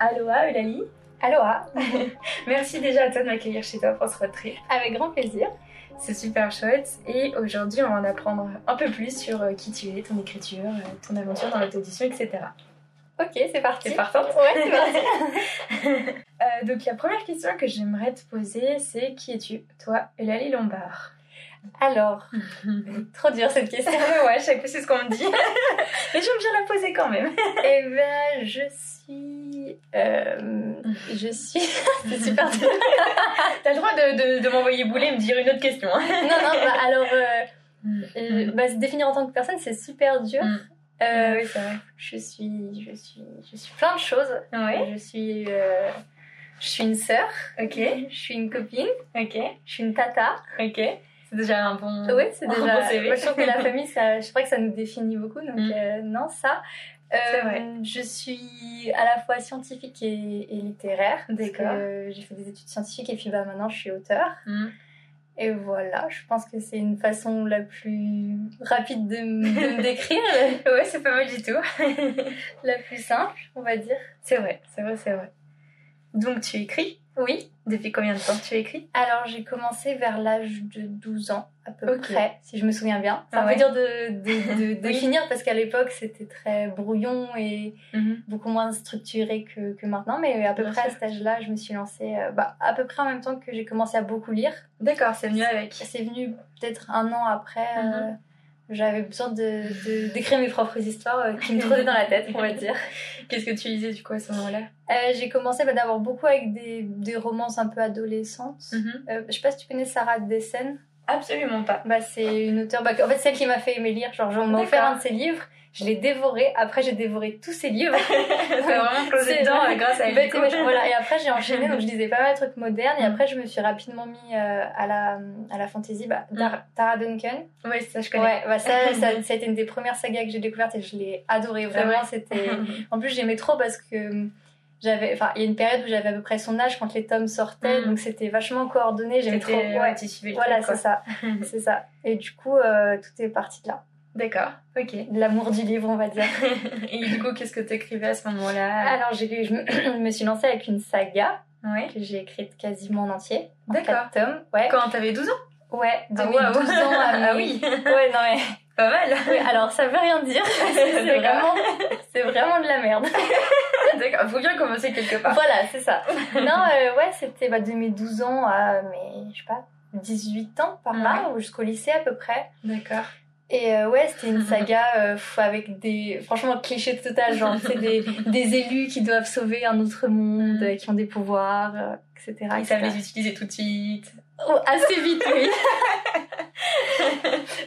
Aloha Eulalie Aloha Merci déjà à toi de m'accueillir chez toi pour ce trip. Avec grand plaisir. C'est super chouette et aujourd'hui on va en apprendre un peu plus sur euh, qui tu es, ton écriture, euh, ton aventure dans l'auto-édition, etc. Ok, c'est parti. C'est partante Ouais, c'est parti. Euh, donc la première question que j'aimerais te poser c'est qui es-tu, toi Eulalie Lombard? Alors, trop dur cette question. Ouais, chaque fois c'est ce qu'on me dit. Mais j'aime bien la poser quand même. Eh ben, je suis... euh, je suis... c'est super. T'as le droit de, de, de m'envoyer bouler et me dire une autre question. hein. non, non, bah alors... euh, euh, bah, se définir en tant que personne, c'est super dur. Mm. Euh, oui, c'est vrai. je suis, je suis, je suis plein de choses. Ouais. Je suis, je suis une sœur. Ok, Je suis une copine. ok, Je suis une tata. ok. C'est déjà un bon. Oui, c'est déjà. bon CV. Moi, je trouve que la famille, ça, je crois que ça nous définit beaucoup. Donc, Mm. euh, non, ça. Euh, vrai. Je suis à la fois scientifique et, et littéraire. D'accord. J'ai fait des études scientifiques et puis bah, maintenant, je suis auteur. Mm. Et voilà, je pense que c'est une façon la plus rapide de me décrire, Ouais, c'est pas mal du tout. la plus simple, on va dire. C'est vrai, c'est vrai, c'est vrai. Donc tu écris? Oui. Depuis combien de temps tu écris? Alors, j'ai commencé vers l'âge de 12 ans, à peu près, si je me souviens bien. Un Ah peu ouais. dur de, de, de définir parce qu'à l'époque, c'était très brouillon et beaucoup moins structuré que, que maintenant. Mais à peu Bien près à cet âge-là, je me suis lancée euh, bah, à peu près en même temps que j'ai commencé à beaucoup lire. D'accord, c'est mieux avec. C'est venu peut-être un an après. euh, Mhm. J'avais besoin de, de- d'écrire mes propres histoires euh, qui me trottaient dans la tête, on va dire. Qu'est-ce que tu lisais du coup à ce moment-là? Euh, j'ai commencé bah, d'abord beaucoup avec des, des romances un peu adolescentes. Euh, je sais pas si tu connais Sarah Dessen. Absolument pas. Bah, c'est une auteure. Bah, en fait, celle qui m'a fait aimer lire. Genre, on m'a offert un de ses livres. Je l'ai dévoré. Après, j'ai dévoré tous ses livres. T'as vraiment plongé C'est dedans euh, grâce à méchant. Voilà. Et après, j'ai enchaîné. Donc, je lisais pas mal de trucs modernes. Et Mm. après, je me suis rapidement mis euh, à, la, à la fantasy. Bah, Dar- Tara Duncan. Ouais, ça je connais. Ouais, bah, ça, ça, ça a été une des premières sagas que j'ai découvertes et je l'ai adoré. C'est Vraiment, vrai. c'était. En plus, j'aimais trop parce que hum, j'avais. Enfin, il y a une période où j'avais à peu près son âge quand les tomes sortaient. Mm. Donc, c'était vachement coordonné. J'aimais trop. C'était- Ouais. ouais, le Voilà, c'est ça. C'est ça. Et du coup, euh, tout est parti de là. D'accord, ok. L'amour du livre, on va dire. Et du coup, qu'est-ce que t'écrivais à ce moment-là? Alors, j'ai, je, me, suis lancée avec une saga Ouais. que j'ai écrite quasiment en entier. En D'accord. tomes. Ouais. Quand t'avais 12 ans? Ouais, de Ah, waouh. 12 ans à mes... Ah oui. Ouais, non mais... Pas mal Oui, alors, ça veut rien dire. c'est, D'accord. vraiment, c'est vraiment de la merde. D'accord, faut bien commencer quelque part. voilà, c'est ça. Non, euh, ouais, c'était bah, de mes 12 ans à mes, je sais pas, 18 ans par là, ou jusqu'au lycée à peu près. D'accord. Et euh, ouais, c'était une saga euh, avec des. Franchement, cliché total, genre, c'est des, des élus qui doivent sauver un autre monde, Mm. euh, qui ont des pouvoirs, euh, etc. Ils savent les utiliser tout de suite. Oh, assez vite, oui.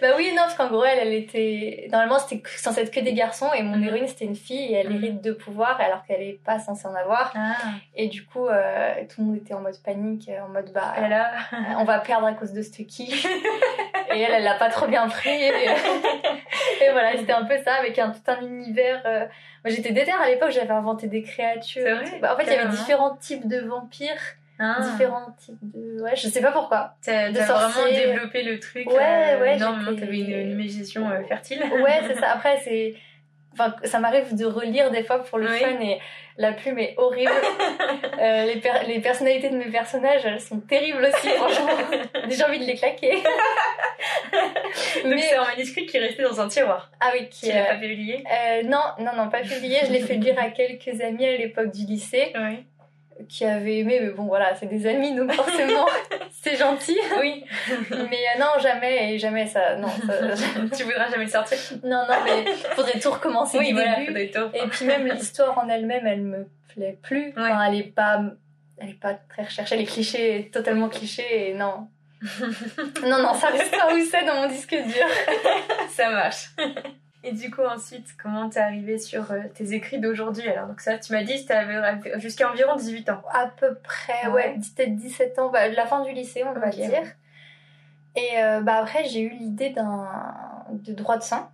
bah oui, non, parce qu'en gros, elle, elle était. Normalement, c'était censé être que des garçons, et mon Mhm. héroïne, c'était une fille, et elle Mhm. hérite de pouvoirs, alors qu'elle est pas censée en avoir. Ah. Et du coup, euh, tout le monde était en mode panique, en mode bah. Là on va perdre à cause de ce qui. et elle, elle l'a pas trop bien pris. Et, et voilà, c'était un peu ça, avec un, tout un univers. euh, Moi, j'étais déterre à l'époque, j'avais inventé des créatures. Vrai Bah, en fait, il y avait différents types de vampires, Ah. différents types de. Ouais, je sais pas pourquoi. T'as vraiment développé le truc. Ouais, euh, ouais, Normalement, j'étais- t'avais une, une imagination euh, fertile. Ouais, c'est ça. Après, c'est. Enfin, ça m'arrive de relire des fois pour le Oui. fun et la plume est horrible. Euh, les, per- les personnalités de mes personnages, elles sont terribles aussi, franchement. J'ai envie de les claquer. Donc Mais- c'est un manuscrit qui est resté dans un tiroir. Ah oui, qui euh, pas publié Euh, non, non, non, pas publié. Je l'ai fait lire à quelques amis à l'époque du lycée Oui. Qui avaient aimé, mais bon, voilà, c'est des amis, donc forcément, c'est gentil. Oui. Mais euh, non, jamais, et jamais ça. Non, ça- tu voudras jamais le sortir non, non, mais faudrait tout recommencer Oui, du voilà, début. tout. Et puis même l'histoire en elle-même, elle me plaît plus. Enfin, elle est pas. Elle est pas très recherchée, elle est cliché, totalement cliché, et non. non, non, ça reste pas où c'est dans mon disque dur. Ça marche. Et du coup, ensuite, comment t'es arrivée sur euh, tes écrits d'aujourd'hui Alors, donc ça, tu m'as dit que t'avais jusqu'à environ 18 ans. À peu près, Ouais. ouais, peut-être 17 ans, bah, la fin du lycée, on va Ok, dire. ouais. Et euh, bah, après, j'ai eu l'idée d'un de droit de sang.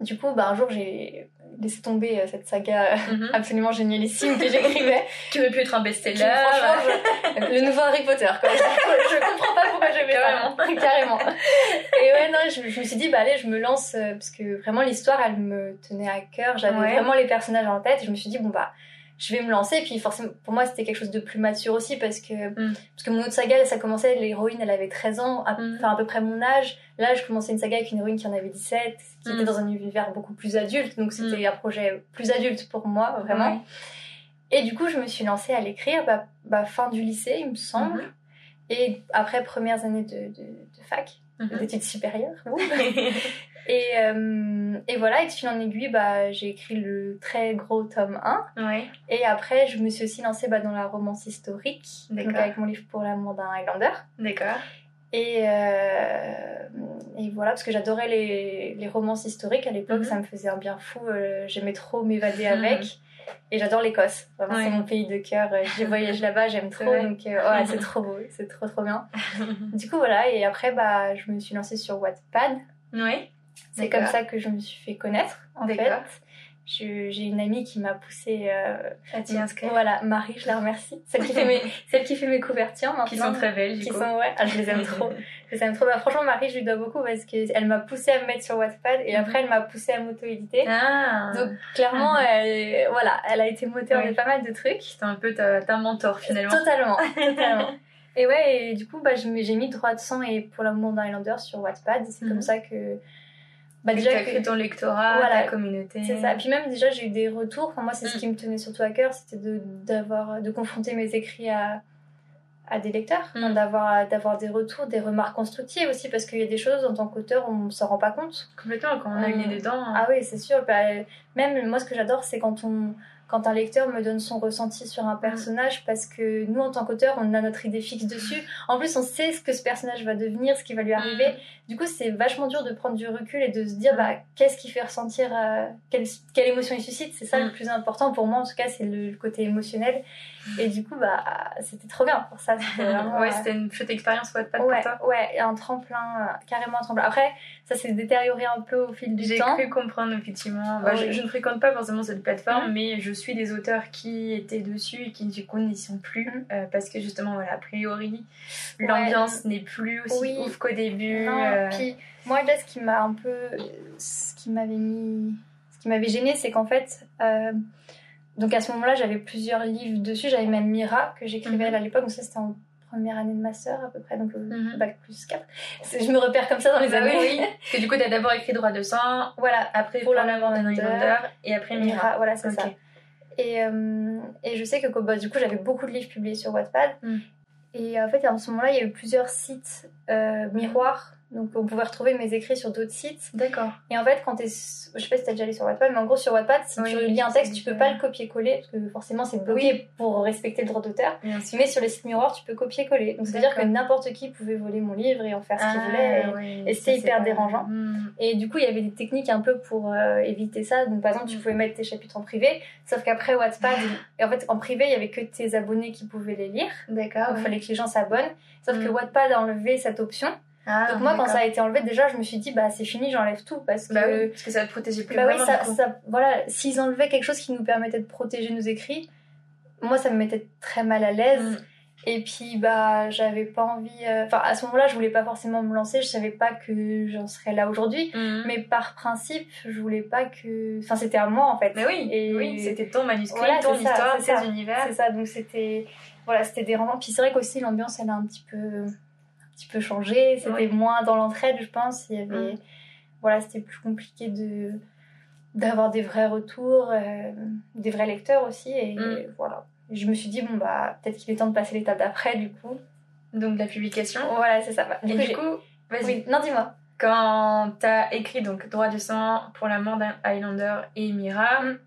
Du coup, bah, un jour, j'ai laissé tomber euh, cette saga Mhm. absolument génialissime que j'écrivais. Qui aurait pu être un best-seller. franchement, je- le nouveau Harry Potter, quoi. Je, je comprends pas pourquoi j'aimais ça. Carrément. Et ouais, non, je, je me suis dit, bah allez, je me lance, euh, parce que vraiment l'histoire, elle me tenait à cœur. J'avais Ouais. vraiment les personnages en tête. Et je me suis dit, bon, bah, je vais me lancer. Et puis forcément, pour moi, c'était quelque chose de plus mature aussi, parce que, Mm. parce que mon autre saga, ça commençait, l'héroïne, elle avait 13 ans, à, Mm. enfin à peu près mon âge. Là, je commençais une saga avec une héroïne qui en avait 17, qui Mm. était dans un univers beaucoup plus adulte. Donc c'était un projet plus adulte pour moi, vraiment. Et du coup, je me suis lancée à l'écrire, bah, bah, fin du lycée, il me semble. Mhm. Et après, premières années de, de, de fac, Mhm. d'études supérieures. Et, euh, et voilà, et de fil en aiguille, bah, j'ai écrit le très gros tome 1. ouais. Et après, je me suis aussi lancée bah, dans la romance historique, donc avec mon livre pour l'amour d'un Highlander. D'accord. Et, euh, et voilà, parce que j'adorais les, les romances historiques à l'époque, Mhm. ça me faisait un bien fou. euh, J'aimais trop m'évader Mhm. avec. Et j'adore l'Écosse. Vraiment, Ouais. c'est mon pays de cœur. Je voyage là-bas, j'aime trop. Donc, euh, ouais, c'est trop beau, c'est trop trop bien. Du coup, voilà. Et après, bah, je me suis lancée sur Wattpad. ouais. C'est comme ça que je me suis fait connaître, en fait. J'ai une amie qui m'a poussée. euh, À t'y inscrire. Voilà, Marie, je la remercie. Celle qui fait mes, celle qui fait mes couvertures maintenant. Qui sont très belles, du Qui coup. sont, ouais, ah, je les aime trop. Je les aime trop. Bah, franchement, Marie, je lui dois beaucoup parce qu'elle m'a poussée à me mettre sur Wattpad et Mhm. après, elle m'a poussée à m'auto-éditer. Ah. Donc, clairement, elle, voilà, elle a été moteur Ouais. de pas mal de trucs. C'est un peu ta, ta mentor finalement. Totalement, totalement. Et ouais, et du coup, bah, j'ai mis droit de sang et pour l'amour d'un Highlander sur Wattpad. C'est Mhm. comme ça que. Bah, Déjà as que. ton lectorat, Voilà. ta communauté. C'est ça. Puis même déjà j'ai eu des retours. Enfin moi c'est ce Mm. qui me tenait surtout à cœur, c'était de d'avoir de confronter mes écrits à à des lecteurs, Mm. D'avoir d'avoir des retours, des remarques constructives aussi parce qu'il y a des choses en tant qu'auteur on s'en rend pas compte. Complètement, quand on a le nez Mm. dedans. Ah oui c'est sûr. Bah, même moi ce que j'adore c'est quand on quand un lecteur me donne son ressenti sur un personnage parce que nous en tant qu'auteur on a notre idée fixe dessus. En plus on sait ce que ce personnage va devenir, ce qui va lui arriver. Mm. Du coup, c'est vachement dur de prendre du recul et de se dire Mm. bah, qu'est-ce qui fait ressentir, euh, quelle, quelle émotion il suscite? C'est ça Mm. le plus important pour moi, en tout cas, c'est le, le côté émotionnel. Et du coup, bah, c'était trop bien pour ça. Vraiment, ouais, euh, c'était une chouette expérience Wattpad ouais, pour toi. ouais, un tremplin, euh, carrément un tremplin. Après, ça s'est détérioré un peu au fil du J'ai temps. cru comprendre effectivement. Bah, Oui. je, je ne fréquente pas forcément cette plateforme, Mhm. mais je suis des auteurs qui étaient dessus et qui du coup n'y sont plus Mhm. euh, parce que justement, voilà, a priori, Ouais. l'ambiance n'est plus aussi Oui. ouf qu'au début. Non, euh, puis moi là ce qui m'a un peu ce qui m'avait mis ce qui m'avait gêné c'est qu'en fait euh, donc à ce moment-là j'avais plusieurs livres dessus j'avais même Mira que j'écrivais Mhm. à l'époque donc ça c'était en première année de master à peu près donc le Mhm. bac plus 4 je me repère comme ça dans les Bah années oui, Parce que du coup, t'as d'abord écrit Droit de sang, voilà après Pour la l'amour d'un et après Mira. Voilà c'est Ok. ça et, euh, et je sais que bah, du coup j'avais beaucoup de livres publiés sur Wattpad Mm. et en fait à ce moment-là il y a eu plusieurs sites euh, miroirs donc on pouvait retrouver mes écrits sur d'autres sites D'accord. Et en fait, quand t'es. Je sais pas si t'as déjà allé sur Wattpad, mais en gros, sur Wattpad, si Oui, tu lis un texte, tu peux pas le copier-coller, parce que forcément, c'est bloqué pour respecter le droit d'auteur. Mais sur les sites miroirs, tu peux copier-coller. Donc, c'est-à-dire que n'importe qui pouvait voler mon livre et en faire ce qu'il Ah, voulait. Et- ouais, et c'est hyper dérangeant. Hmm. Et du coup, il y avait des techniques un peu pour euh, éviter ça. Donc, par exemple, tu Mm. pouvais mettre tes chapitres en privé, sauf qu'après Wattpad, et en fait, en privé, il y avait que tes abonnés qui pouvaient les lire. D'accord. Donc, il fallait que les gens s'abonnent. Sauf que Mm. Wattpad a enlevé cette option. Ah, Donc, moi, quand ça a été enlevé, déjà, je me suis dit, bah, c'est fini, j'enlève tout. Parce que Bah oui, parce que ça te protéger plus Bah oui, vraiment, ça, coup. ça- voilà, s'ils enlevaient quelque chose qui nous permettait de protéger nos écrits, moi ça me mettait très mal à l'aise. Mm. Et puis bah j'avais pas envie. euh, Enfin à ce moment-là, je voulais pas forcément me lancer. Je savais pas que j'en serais là aujourd'hui. Hmm. Mais par principe, je voulais pas que. Enfin c'était à moi en fait. Mais oui, Et- oui, c'était ton manuscrit, Voilà, ton histoire, tes univers. C'est ça. Donc c'était voilà, c'était dérangeant. Puis c'est vrai qu'aussi l'ambiance elle a un petit peu petit peu changé. C'était moins dans l'entraide, je pense. Il y avait Mm. voilà, c'était plus compliqué de d'avoir des vrais retours, euh, des vrais lecteurs aussi. Et Mm. voilà. Je me suis dit, bon, bah, peut-être qu'il est temps de passer l'étape d'après, du coup. Donc la publication. Voilà, c'est ça. Bah, du Et coup, du vas-y. oui, non, dis-moi. Quand t'as écrit donc Droit de sang pour la mort d'un Highlander et Mira, Mm.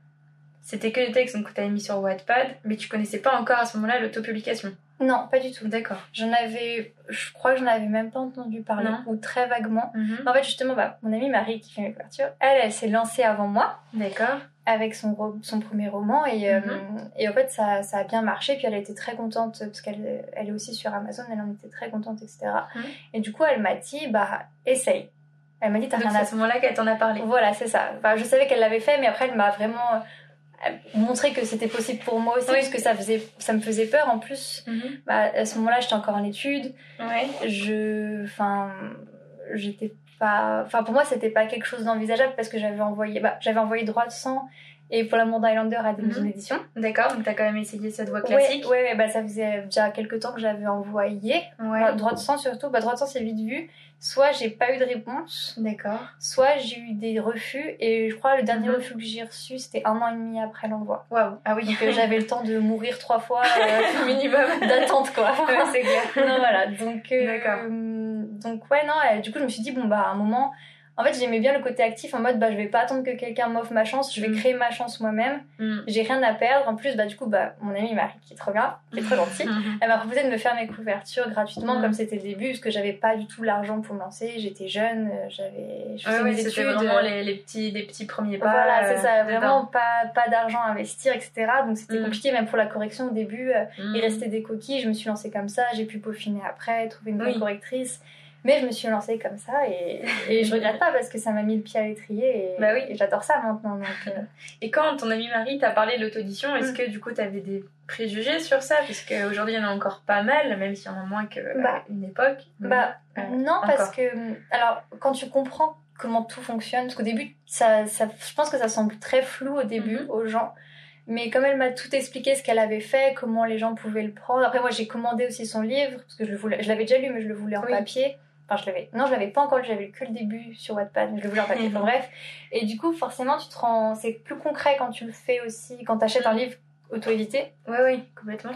c'était que des textes donc, t'avais mis sur Wattpad, mais tu connaissais pas encore à ce moment-là l'autopublication. Non, pas du tout. D'accord. J'en avais, je crois que j'en avais même pas entendu parler, Non. ou très vaguement. Mhm. En fait, justement, bah, mon amie Marie qui fait mes couvertures, elle, elle s'est lancée avant moi D'accord. avec son, ro- son premier roman et, euh, Mhm. et en fait ça, ça a bien marché puis elle a été très contente parce qu'elle elle est aussi sur Amazon elle en était très contente etc Mhm. et du coup elle m'a dit bah essaye Elle m'a dit, t'as Donc rien c'est à à ce moment-là qu'elle t'en a parlé. Voilà, c'est ça. Enfin, je savais qu'elle l'avait fait, mais après, elle m'a vraiment euh, montré que c'était possible pour moi aussi, Oui. parce que ça, faisait, ça me faisait peur. En plus, Mhm. bah, à ce moment-là, j'étais encore en études. Ouais. Je. Enfin. J'étais pas. Enfin, pour moi, c'était pas quelque chose d'envisageable parce que j'avais envoyé. Bah, j'avais envoyé droit de sang et pour l'amour d'Highlander à des Mhm. maisons d'édition. D'accord, donc t'as quand même essayé cette voie classique. ouais, ouais, bah, ça faisait déjà quelques temps que j'avais envoyé. Ouais. Droit de sang surtout. Bah, droit de sang, c'est vite vu. Soit j'ai pas eu de réponse, D'accord. soit j'ai eu des refus. Et je crois le dernier Mhm. refus que j'ai reçu, c'était un an et demi après l'envoi. Waouh. Ah oui. Donc euh, j'avais le temps de mourir trois fois euh, minimum. d'attente, quoi. Ouais, c'est clair. non, voilà. Donc, euh, D'accord. donc ouais, non. euh, du coup, je me suis dit, bon, bah, à un moment. En fait, j'aimais bien le côté actif en mode, bah, je vais pas attendre que quelqu'un m'offre ma chance, je vais Mm. créer ma chance moi-même. Mm. J'ai rien à perdre. En plus, bah, du coup, bah, mon amie Marie, qui est trop bien, qui est trop gentille, Mhm. elle m'a proposé de me faire mes couvertures gratuitement, Mm. comme c'était le début, parce que j'avais pas du tout l'argent pour me lancer. J'étais jeune, euh, j'avais. Je faisais Ouais, ouais, mes c'était études. vraiment les, les petits, les petits premiers pas. voilà, c'est euh, ça, dedans. vraiment pas, pas d'argent à investir, etc. Donc c'était Mm. compliqué, même pour la correction au début. euh, Mm. il restait des coquilles, je me suis lancée comme ça, j'ai pu peaufiner après, trouver une bonne Oui. correctrice. Mais je me suis lancée comme ça et, et je regrette pas parce que ça m'a mis le pied à l'étrier et, Bah oui. et j'adore ça maintenant. Donc, euh, Et quand ton amie Marie t'a parlé de l'auto-édition, est-ce Mm. que du coup t'avais des préjugés sur ça? Puisque aujourd'hui il y en a encore pas mal, même s'il y en a moins qu'à Bah. une époque. bah, Euh, non, encore. parce que. Alors, quand tu comprends comment tout fonctionne, parce qu'au début, ça, ça, je pense que ça semble très flou au début Mhm. aux gens. Mais comme elle m'a tout expliqué ce qu'elle avait fait, comment les gens pouvaient le prendre. Après, moi, j'ai commandé aussi son livre, parce que je, le voulais, je l'avais déjà lu, mais je le voulais en Oui. papier. Enfin, je l'avais. Non, je l'avais pas encore j'avais que le début sur Wattpad, je le voulais en papier. Enfin, bref. Et du coup, forcément, tu te rends. C'est plus concret quand tu le fais aussi, quand tu achètes un livre auto-édité. Ouais, oui, complètement.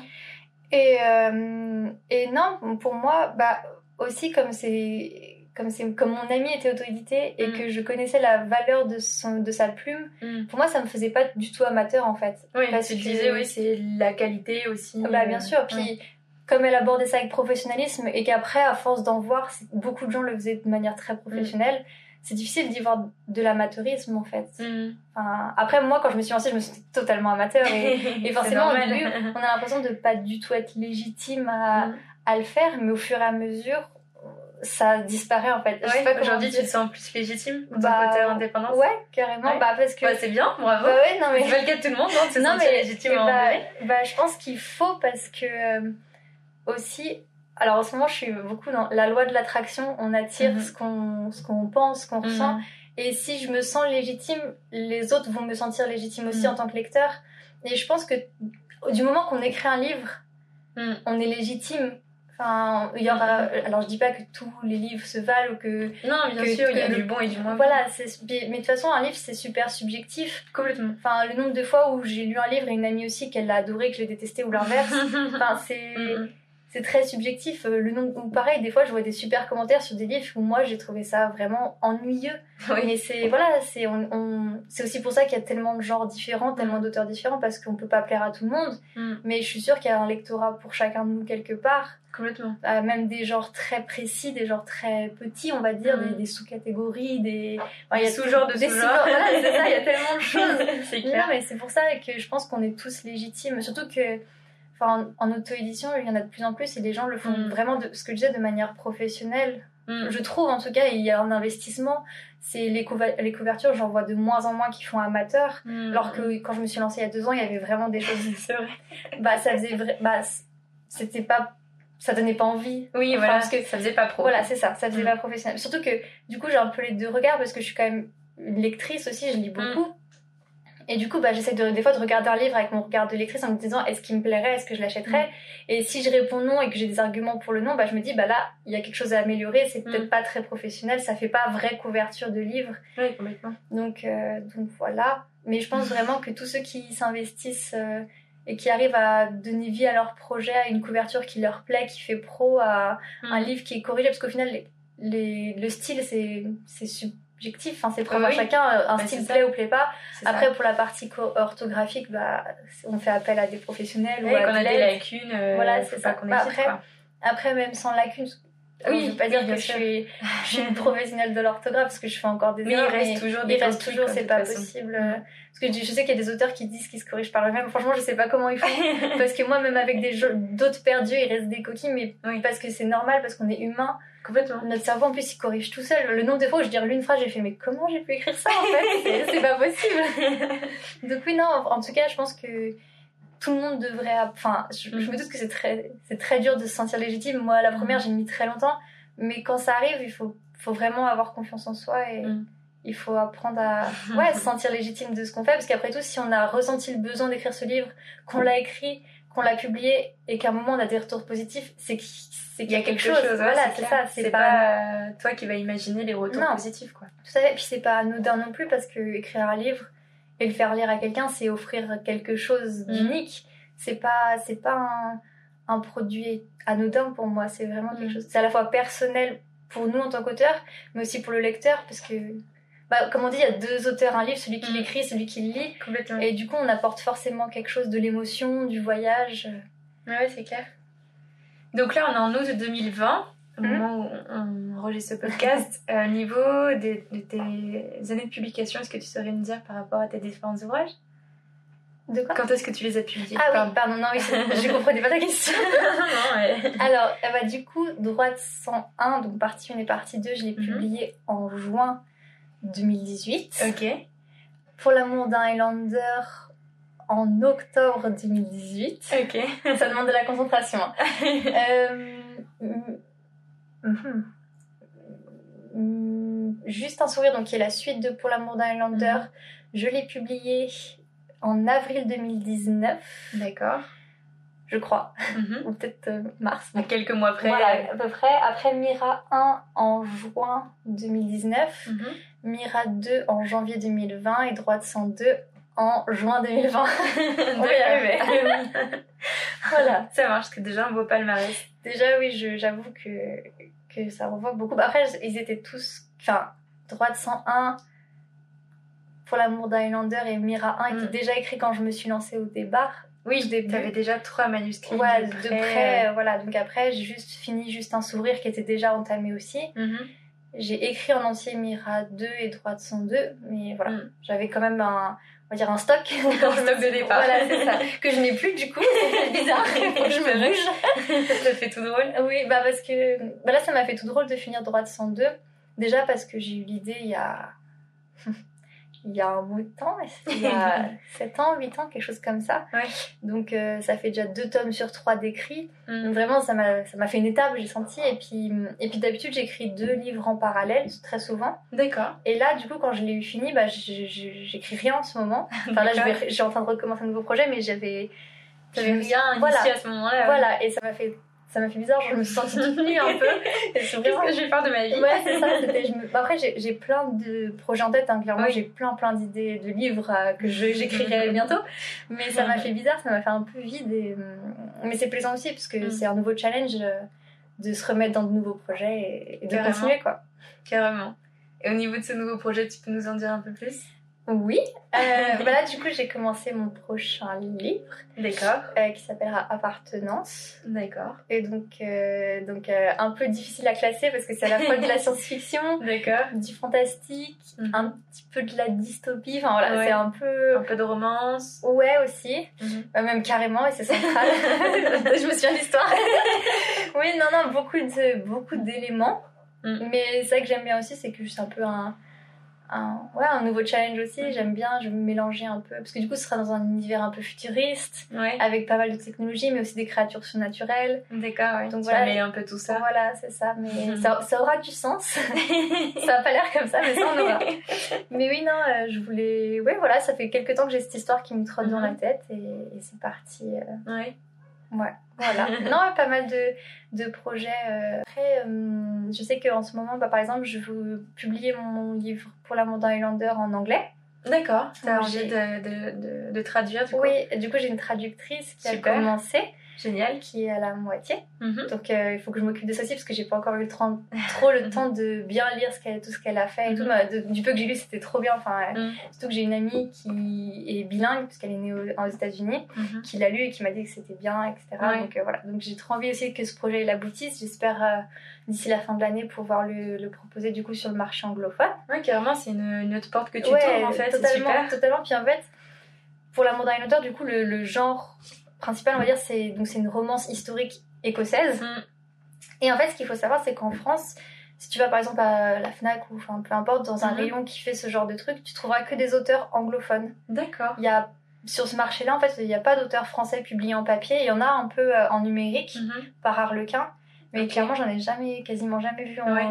Et, euh, et non, pour moi, bah, aussi comme c'est. Comme, c'est, comme mon ami était auto-édité et Mm. que je connaissais la valeur de, son, de sa plume, Mm. pour moi ça me faisait pas du tout amateur en fait. Oui, Parce tu que- disais, oui, c'est la qualité aussi. Bah euh, bien sûr, puis. Comme elle abordait ça avec professionnalisme et qu'après à force d'en voir, beaucoup de gens le faisaient de manière très professionnelle, c'est difficile d'y voir de l'amateurisme en fait. Mm. Enfin, après moi quand je me suis lancée, je me suis totalement amateur et, forcément au début on a l'impression de pas du tout être légitime à, Mm. à le faire, mais au fur et à mesure ça disparaît en fait. Je sais Ouais, Aujourd'hui, tu te sens plus légitime dans Bah, côté indépendance Ouais, carrément. Ouais. Bah parce que Ouais, c'est bien, bravo. bah ouais, non mais C'est pas le cas de tout le monde, hein, de se non sentir mais légitime à en bah, bah, je pense qu'il faut parce que euh, aussi alors en ce moment je suis beaucoup dans la loi de l'attraction on attire Mhm. ce qu'on ce qu'on pense ce qu'on ressent Mm. et si je me sens légitime les autres vont me sentir légitime aussi Mhm. en tant que lecteur et je pense que du moment qu'on écrit un livre on est légitime enfin il y aura Mhm. alors je dis pas que tous les livres se valent ou que Non, bien que- sûr, il y a du bon et du moins bon. voilà mais de toute façon un livre c'est super subjectif Complètement. Enfin, le nombre de fois où j'ai lu un livre et une amie aussi qu'elle l'a adoré, que je l'ai détesté ou l'inverse. Enfin, c'est Mm. C'est très subjectif. Euh, Le nombre, ou pareil, des fois, je vois des super commentaires sur des livres où moi j'ai trouvé ça vraiment ennuyeux. Oui. Mais c'est voilà, c'est on, on- c'est aussi pour ça qu'il y a tellement de genres différents, tellement d'auteurs différents parce qu'on peut pas plaire à tout le monde. Mm. Mais je suis sûre qu'il y a un lectorat pour chacun de nous quelque part. Complètement. Euh, même des genres très précis, des genres très petits, on va dire, Mm. des, des sous-catégories, des, enfin, il y Des sous-genres de sous-genres. Voilà, c'est ça, il y a tellement de choses. c'est Non, clair. mais c'est pour ça que je pense qu'on est tous légitimes. Surtout que, enfin, en, en auto-édition, il y en a de plus en plus et les gens le font Mm. vraiment, de, ce que je disais, de manière professionnelle. Mm. Je trouve, en tout cas, il y a un investissement. C'est les, couvertures, j'en vois de moins en moins qui font amateurs. Mm. Alors que quand je me suis lancée il y a deux ans, il y avait vraiment des choses. c'est vrai. bah, ça faisait vrai. Bah, c'était pas. Ça donnait pas envie. Oui, Enfin, voilà, parce que- ça faisait pas pro. Voilà, c'est ça, ça faisait pas professionnel. Surtout que, du coup, j'ai un peu les deux regards parce que je suis quand même une lectrice aussi, je lis beaucoup. Et du coup, bah, j'essaie de, des fois de regarder un livre avec mon regard de lectrice en me disant est-ce qu'il me plairait, est-ce que je l'achèterais Et si je réponds non et que j'ai des arguments pour le non, bah, je me dis bah là, il y a quelque chose à améliorer, c'est peut-être Mm. pas très professionnel, ça fait pas vraie couverture de livre. Oui, complètement. Donc, euh, donc voilà. Mais je pense vraiment que tous ceux qui s'investissent euh, et qui arrivent à donner vie à leur projet, à une couverture qui leur plaît, qui fait pro, à un Mm. livre qui est corrigé, parce qu'au final, les, les- le style, c'est c'est subjectif, enfin, c'est propre à Oui. chacun, euh, un Bah, style plaît ou plaît pas. Ça. Après, pour la partie orthographique, bah, on fait appel à des professionnels Ouais, ou à quand on a de des lacunes, euh, Voilà, c'est ça. Bah, après, quoi. Après, même sans lacune, oui, je veux pas dire que je suis, je suis, une professionnelle de l'orthographe parce que je fais encore des mais erreurs. Il reste toujours des il reste toujours, c'est pas possible. Mm. Parce que je sais qu'il y a des auteurs qui disent qu'ils se corrigent par eux-mêmes. Franchement, je sais pas comment ils font. parce que moi, même avec des d'autres perdus, il reste des coquilles, mais parce que c'est normal, parce qu'on est humain. Complètement. Notre cerveau, en plus, il corrige tout seul. Le nombre de fois où je dis une phrase, j'ai fait, mais comment j'ai pu écrire ça, en fait C'est pas possible. Donc, oui, non, en tout cas, je pense que tout le monde devrait. Enfin, je, me doute que c'est très, c'est très dur de se sentir légitime. Moi, la première, j'ai mis très longtemps. Mais quand ça arrive, il faut, faut vraiment avoir confiance en soi et mm. il faut apprendre à ouais, se sentir légitime de ce qu'on fait. Parce qu'après tout, si on a ressenti le besoin d'écrire ce livre, qu'on l'a écrit, qu'on l'a publié et qu'à un moment on a des retours positifs, c'est qu'il y a quelque, chose. voilà, c'est ça. C'est pas... toi qui vas imaginer les retours positifs, quoi. Tout à fait. Puis c'est pas anodin non plus parce que écrire un livre et le faire lire à quelqu'un, c'est offrir quelque chose mm. d'unique. C'est pas, c'est pas un un produit anodin pour moi. C'est vraiment quelque mm. chose. C'est à la fois personnel pour nous en tant qu'auteur, mais aussi pour le lecteur, parce que, bah, comme on dit, il y a deux auteurs un livre, celui qui mm. l'écrit, celui qui le lit. Complètement. Et du coup, on apporte forcément quelque chose de l'émotion, du voyage. Ouais, c'est clair. Donc là, on est en août 2020, au mm. moment où on enregistre ce podcast. Au euh, niveau de tes années de publication, est-ce que tu saurais nous dire par rapport à tes différents ouvrages? De quoi? Quand est-ce que tu les as publiés? Ah oui, pardon, non, oui, je comprenais pas ta question. non, ouais. Alors, bah, du coup, Droite 101, donc partie 1 et partie 2, je l'ai mhm. publié en juin 2018. Ok. Pour l'amour d'un Highlander, en octobre 2018. Ok. Ça demande de la concentration. Hein. euh, mm, mm, juste un sourire, donc qui est la suite de Pour l'amour d'un Highlander. Mhm. Je l'ai publié en avril 2019. D'accord. Je crois. Mhm. Ou peut-être euh, mars. Quelques mois après. Voilà, à peu près. Après Mira 1 en juin 2019. Mhm. Mira 2 en janvier 2020 et Droite 102 en juin 2020. On va y arriver. voilà. Ça marche, c'est déjà un beau palmarès. Déjà, oui, j'avoue que, que ça revoit beaucoup. Après, ils étaient tous. Enfin, Droite 101 pour l'amour d'Highlander et Mira 1 étaient mm. déjà écrits quand je me suis lancée au départ. Oui, tu avais déjà trois manuscrits. Ouais, de près. Euh, voilà, donc après, j'ai juste fini juste un sourire qui était déjà entamé aussi. Mm-hmm. J'ai écrit en entier Mira 2 et Droite 102, mais voilà, mm. j'avais quand même un, on va dire un stock. Un stock de départ. Voilà, c'est ça. Que je n'ai plus du coup, c'est bizarre. je me bouge. ça fait tout drôle. Oui, bah parce que bah là, ça m'a fait tout drôle de finir Droite 102. Déjà parce que j'ai eu l'idée il y a il y a un bout de temps, il y a 7 ans, 8 ans, quelque chose comme ça. Donc euh, ça fait déjà deux tomes sur trois d'écrits. Mm. Donc vraiment, ça m'a fait une étape, j'ai senti. Et puis, et puis d'habitude, j'écris deux livres en parallèle, très souvent. D'accord. Et là, du coup, quand je l'ai eu fini, bah, j'écris rien en ce moment. Enfin là, j'ai en train de recommencer un nouveau projet, mais j'avais... J'avais rien voilà. à ce moment-là. Voilà, et ça m'a fait ça m'a fait bizarre, je me suis sentie toute nue un peu. Qu'est-ce que je vais faire de ma vie Ouais, c'est ça. Me... Bah, après, j'ai plein de projets en tête, hein, clairement. J'ai plein, plein d'idées de livres euh, que j'écrirai bientôt. Mais ça m'a fait bizarre, ça m'a fait un peu vide. Et... Hum, mais c'est plaisant aussi, parce que mm. c'est un nouveau challenge euh, de se remettre dans de nouveaux projets et, de continuer, quoi. Carrément. Et au niveau de ce nouveau projet, tu peux nous en dire un peu plus? Oui. Euh, voilà, du coup, j'ai commencé mon prochain livre. D'accord. Euh, qui s'appellera Appartenance. D'accord. Et donc, euh, donc un peu difficile à classer parce que c'est à la fois de la science-fiction, D'accord. du fantastique, mhm. un petit peu de la dystopie. Enfin voilà, c'est un peu. Un peu de romance. Ouais, aussi. Mhm. Euh, même carrément, et c'est central. Je me souviens de l'histoire. oui, non, non, beaucoup de beaucoup d'éléments. Mhm. Mais ça que j'aime bien aussi, c'est que c'est un peu un un, ouais, un nouveau challenge aussi. J'aime bien, je vais me mélanger un peu. Parce que du coup, ce sera dans un univers un peu futuriste, avec pas mal de technologies, mais aussi des créatures surnaturelles. D'accord, ouais. Donc voilà. un peu tout ça. Voilà, c'est ça. Mais ça, ça, aura du sens. ça a pas l'air comme ça, mais ça en aura. mais oui, non, euh, je voulais. Ouais, voilà, ça fait quelques temps que j'ai cette histoire qui me trotte dans la mm-hmm. tête et, c'est parti. Euh... Ouais. Ouais, voilà. non, pas mal de, de projets. Euh. Après, euh, je sais qu'en ce moment, bah, par exemple, je veux publier mon livre pour la Mont Highlander en anglais. D'accord, t'as envie de, de, de, traduire du coup? Oui, du coup j'ai une traductrice qui a commencé. Génial. qui est à la moitié. Mhm. Donc euh, il faut que je m'occupe de ça aussi parce que j'ai pas encore eu le temps- trop le temps de bien lire ce qu'elle, tout ce qu'elle a fait et. Mhm. De- du peu que j'ai lu, c'était trop bien. Enfin, euh, Mhm. surtout que j'ai une amie qui est bilingue parce qu'elle est née au- aux États-Unis, qui l'a lu et qui m'a dit que c'était bien, etc. Ouais. Donc euh, voilà. Donc j'ai trop envie aussi que ce projet il aboutisse. J'espère d'ici la fin de l'année pouvoir le, le proposer du coup sur le marché anglophone. Ouais, carrément, c'est une, une autre porte que tu Ouais, tournes en fait. Totalement, super. totalement. Puis en fait, pour l'amour d'un auteur, du coup, le, le genre principal, on va dire, c'est donc c'est une romance historique écossaise. Mm. Et en fait, ce qu'il faut savoir, c'est qu'en France, si tu vas par exemple à la Fnac ou enfin peu importe dans un Mhm. rayon qui fait ce genre de truc, tu trouveras que des auteurs anglophones. D'accord. Il y a sur ce marché-là, en fait, il n'y a pas d'auteurs français publiés en papier. Il y en a un peu euh, en numérique Mhm. par Harlequin, mais clairement, j'en ai jamais, quasiment jamais vu en Ouais.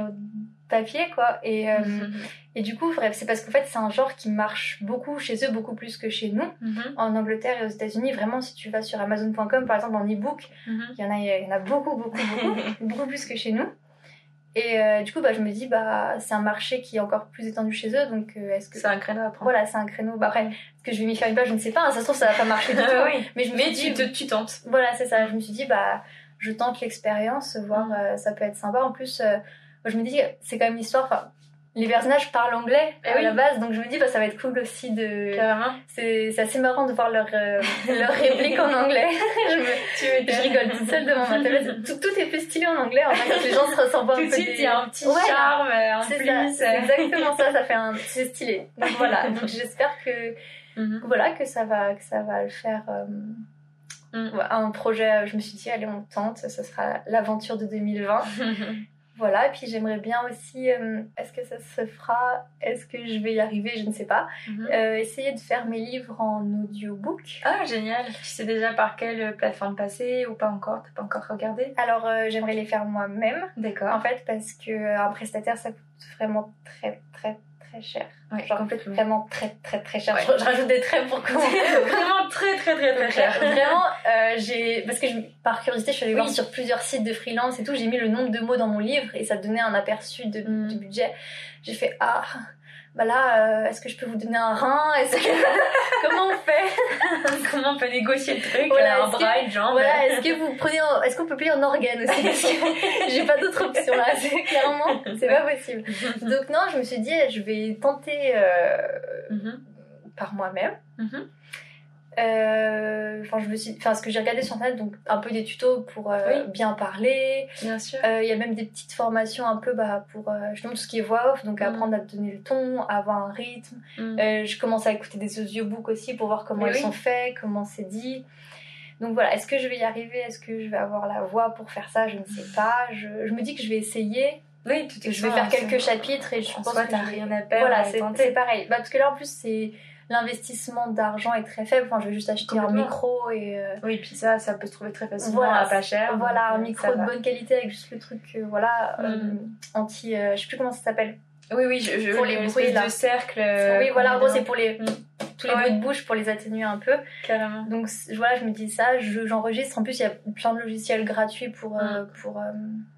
Papier, quoi. Et euh, Mhm. et du coup, bref, c'est parce qu'en fait, c'est un genre qui marche beaucoup chez eux, beaucoup plus que chez nous. Mhm. En Angleterre et aux États-Unis, vraiment, si tu vas sur Amazon.com, par exemple, en e-book, Mhm. il y en a, il y en a beaucoup, beaucoup, beaucoup, beaucoup plus que chez nous. Et euh, du coup, bah, je me dis, bah, c'est un marché qui est encore plus étendu chez eux, donc euh, est-ce que. C'est un créneau à prendre. Voilà, c'est un créneau. Bah, après, est-ce que je vais m'y faire une page? Je ne sais pas, hein, ça se trouve, ça va pas marcher du tout. Oui. Mais je me Mais suis tu, dit, te, tu tentes. voilà, c'est ça. Je me suis dit, bah, je tente l'expérience, voir, Mm. ça peut être sympa. En plus, je me dis, c'est quand même l'histoire. Enfin, les personnages parlent anglais Eh à oui. la base, donc je me dis, bah, ça va être cool aussi de. Carrément. C'est assez marrant de voir leur, euh, leur réplique en anglais. je, me- Tu je rigole toute seule devant ma tablette. Tout, tout est plus stylé en anglais, en fait, quand les gens se ressemblent un Tout peu de suite, des- il y a un petit Ouais, charme euh, en C'est plus. ça, c'est euh. exactement ça, ça fait un... C'est stylé. Donc voilà, donc j'espère que, Mhm. voilà, que, ça va, que ça va le faire... euh, Mm. ouais, Un projet, je me suis dit, allez, on tente, ce sera l'aventure de 2020. Voilà, et puis j'aimerais bien aussi, euh, est-ce que ça se fera Est-ce que je vais y arriver Je ne sais pas. Mhm. Euh, essayer de faire mes livres en audiobook. Ah, génial. Tu sais déjà par quelle plateforme passer ou pas encore? T'as pas encore regardé? Alors, euh, j'aimerais les faire moi-même, D'accord. en fait, parce que euh, un prestataire, ça coûte vraiment très, très, très cher. Ouais, Genre, complètement. Vraiment très, très, très cher. Ouais. Je, je rajoute des traits pour comment. Vraiment très très très très cher. Vraiment, euh, j'ai parce que je- par curiosité, je suis allée Oui. voir sur plusieurs sites de freelance et tout. J'ai mis le nombre de mots dans mon livre et ça donnait un aperçu de, Mm. du budget. J'ai fait ah, bah là, euh, est-ce que je peux vous donner un rein? Est-ce que comment on fait? Comment on peut négocier le truc Voilà, euh, Un est-ce que- bras, une jambe? Voilà, est-ce que vous prenez, en- est-ce qu'on peut payer en organes aussi? Parce que j'ai pas d'autre option là. C'est clairement, c'est pas possible. Donc non, je me suis dit, je vais tenter euh, Mhm. par moi-même. Mhm. Euh, Enfin, je me suis, enfin, ce que j'ai regardé sur internet, donc un peu des tutos pour euh, Oui. bien parler. Bien sûr. Euh, Il y a même des petites formations un peu bah, pour euh, justement tout ce qui est voix off, donc Mhm. apprendre à donner le ton, à avoir un rythme. Euh, je commence à écouter des audiobooks aussi pour voir comment Mais ils oui. sont faits, comment c'est dit. Donc voilà, est-ce que je vais y arriver? Est-ce que je vais avoir la voix pour faire ça? Je ne sais pas. Je, je me dis que je vais essayer. Oui, tout Je vais faire quelques chapitres et je En pense que t'as rien à perdre. Voilà, c'est pareil. Bah, parce que là, en plus, c'est l'investissement d'argent est très faible. Enfin, je vais juste acheter un micro et euh, Oui, puis ça, ça peut se trouver très facilement Voilà, à pas cher. voilà, un euh, micro ça de bonne qualité avec juste le truc, euh, voilà, Mhm. anti, je sais plus comment ça s'appelle. Oui, oui, je, je, Pour les bruits, de cercle. oui, voilà, en gros, c'est pour les Mm. tous les Ouais. bruits de bouche pour les atténuer un peu. Carrément. Donc voilà, je me dis ça, je- j'enregistre. en plus, il y a plein de logiciels gratuits pour euh, pour euh, pour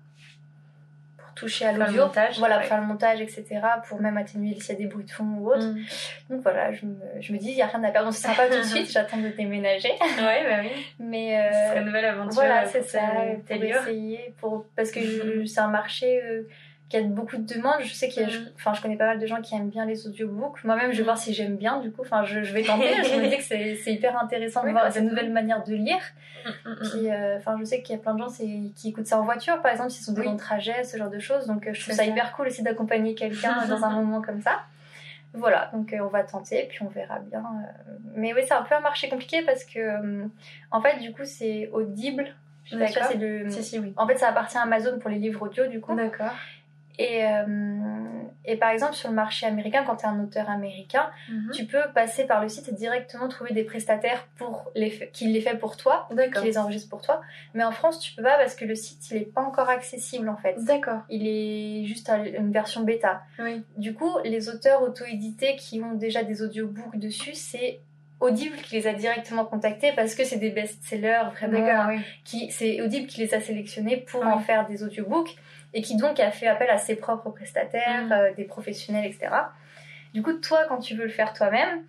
toucher à l'audio. Voilà, ouais. pour faire le montage, etc. Pour même atténuer s'il y a des bruits de fond ou autre. Mhm. Donc voilà, je me, je me dis, il n'y a rien à perdre. Donc ce sera pas tout de suite, j'attends de déménager. Ouais, bah oui. Mais euh, serait une nouvelle aventure. voilà, c'est ça, pour essayer. Pour... Parce que je- c'est un marché euh, qui a beaucoup de demandes. Je sais qu'il y a, Mhm. je- enfin, je connais pas mal de gens qui aiment bien les audiobooks. Moi-même, je vais Mhm. voir si j'aime bien, du coup. Enfin, je, je vais tenter. je me dis que c'est hyper intéressant de Oui, voir bah, cette nouvelle manière de lire. Mhm, mhm. Puis, euh, enfin, je sais qu'il y a plein de gens qui écoutent ça en voiture, par exemple, s'ils sont des Oui. longs trajets, ce genre de choses. Donc, euh, je trouve ça, ça. hyper cool aussi d'accompagner quelqu'un dans un moment comme ça. Voilà, donc euh, on va tenter, puis on verra bien. euh. Mais oui, c'est un peu un marché compliqué parce que, en fait, du coup, c'est Audible. Je sais pas c'est le. Si, si, oui. En fait, ça appartient à Amazon pour les livres audio, du coup. D'accord. Et, euh, et par exemple, sur le marché américain, quand tu es un auteur américain, Mhm. tu peux passer par le site et directement trouver des prestataires pour les qui les fait pour toi, qui les enregistre pour toi. Mais en France, tu peux pas parce que le site, il est pas encore accessible en fait. D'accord. Il est juste une version bêta. Oui. Du coup, les auteurs auto-édités qui ont déjà des audiobooks dessus, c'est Audible qui les a directement contactés parce que c'est des best-sellers vraiment oui. qui c'est Audible qui les a sélectionnés pour en faire des audiobooks et qui donc a fait appel à ses propres prestataires, Mhm. euh, des professionnels, etc. Du coup, toi, quand tu veux le faire toi-même,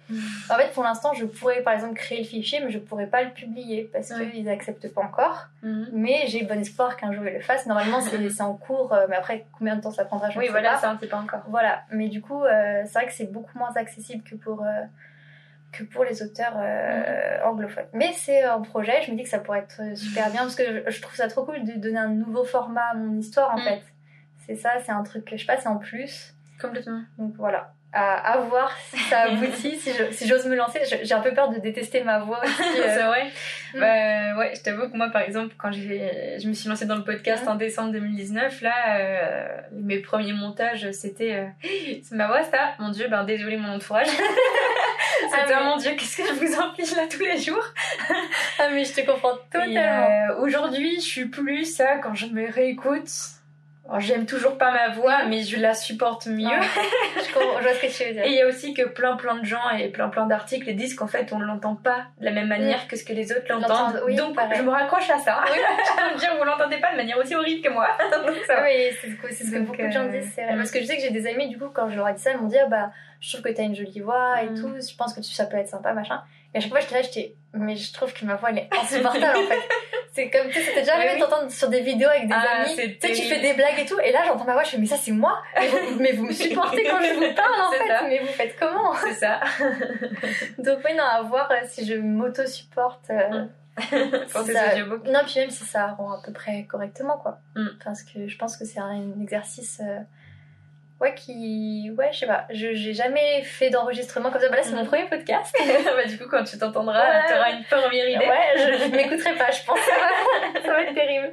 en fait, pour l'instant, je pourrais par exemple créer le fichier, mais je pourrais pas le publier parce qu'ils acceptent pas encore. Mhm. Mais j'ai bon espoir qu'un jour ils le fassent. Normalement, c'est en cours, euh, mais après, combien de temps ça prendra, je ne Oui, sais voilà, pas. ça, on sait pas encore. Voilà, mais du coup, euh, c'est vrai que c'est beaucoup moins accessible que pour, euh, que pour les auteurs euh, anglophones. Mais c'est un projet, je me dis que ça pourrait être euh, super bien parce que je, je trouve ça trop cool de donner un nouveau format à mon histoire en Mm. fait. C'est ça, c'est un truc que je sais pas, c'est en plus. Complètement. Donc voilà, à, à voir si ça aboutit, si je- si j'ose me lancer. J'ai un peu peur de détester ma voix aussi. euh. c'est vrai. Mm. Bah, ouais, je t'avoue que moi, par exemple, quand j'ai, je me suis lancée dans le podcast Mm. en décembre 2019, là, euh, mes premiers montages, c'était euh, c'est ma voix, ça. Mon Dieu, ben désolé mon entourage. Ah, mais- mon Dieu, qu'est-ce que je vous inflige là tous les jours. Ah mais je te comprends totalement. euh, Aujourd'hui, je suis plus ça quand je me réécoute. Alors, j'aime toujours pas ma voix, mais je la supporte mieux. Je, comprends- je vois ce que tu veux dire. Et il y a aussi que plein plein de gens et plein plein d'articles disent qu'en fait on l'entend pas de la même manière que ce que les autres l'entendent. Oui, Donc pareil. je me raccroche à ça. Oui. je veux dire, vous l'entendez pas de manière aussi horrible que moi. Donc ça. Oui, c'est ce que, beaucoup de gens euh, disent, c'est vrai. mm. Parce que je sais que j'ai des amis, du coup, quand je leur ai dit ça, ils m'ont dit, ah bah, je trouve que t'as une jolie voix et Mm. tout, je pense que tu, ça peut être sympa, machin. Et à chaque fois, j'étais là, j'étais, mais je trouve que ma voix, elle est insupportable, en fait. C'est comme, tu sais, c'était déjà arrivé oui. t'entendre sur des vidéos avec des Ah, amis. Tu sais, tu fais des blagues et tout, et là, j'entends ma voix, je fais, mais ça, c'est moi. Mais vous, mais vous me supportez quand je vous parle, en fait. ça. Mais vous faites comment? C'est ça. Donc, oui, non, à voir euh, si je m'auto-supporte. euh, Mm. Si ça-. Non, puis même si ça rend à peu près correctement, quoi. Mm. Parce que je pense que c'est un exercice. euh, Ouais, qui. Ouais, je sais pas. Je j'ai jamais fait d'enregistrement comme ça. Bah là, c'est mon Mm. premier podcast. bah, du coup, quand tu t'entendras, Ouais. tu auras une première idée. Ouais, je, je m'écouterai pas, je pense. ça va être terrible.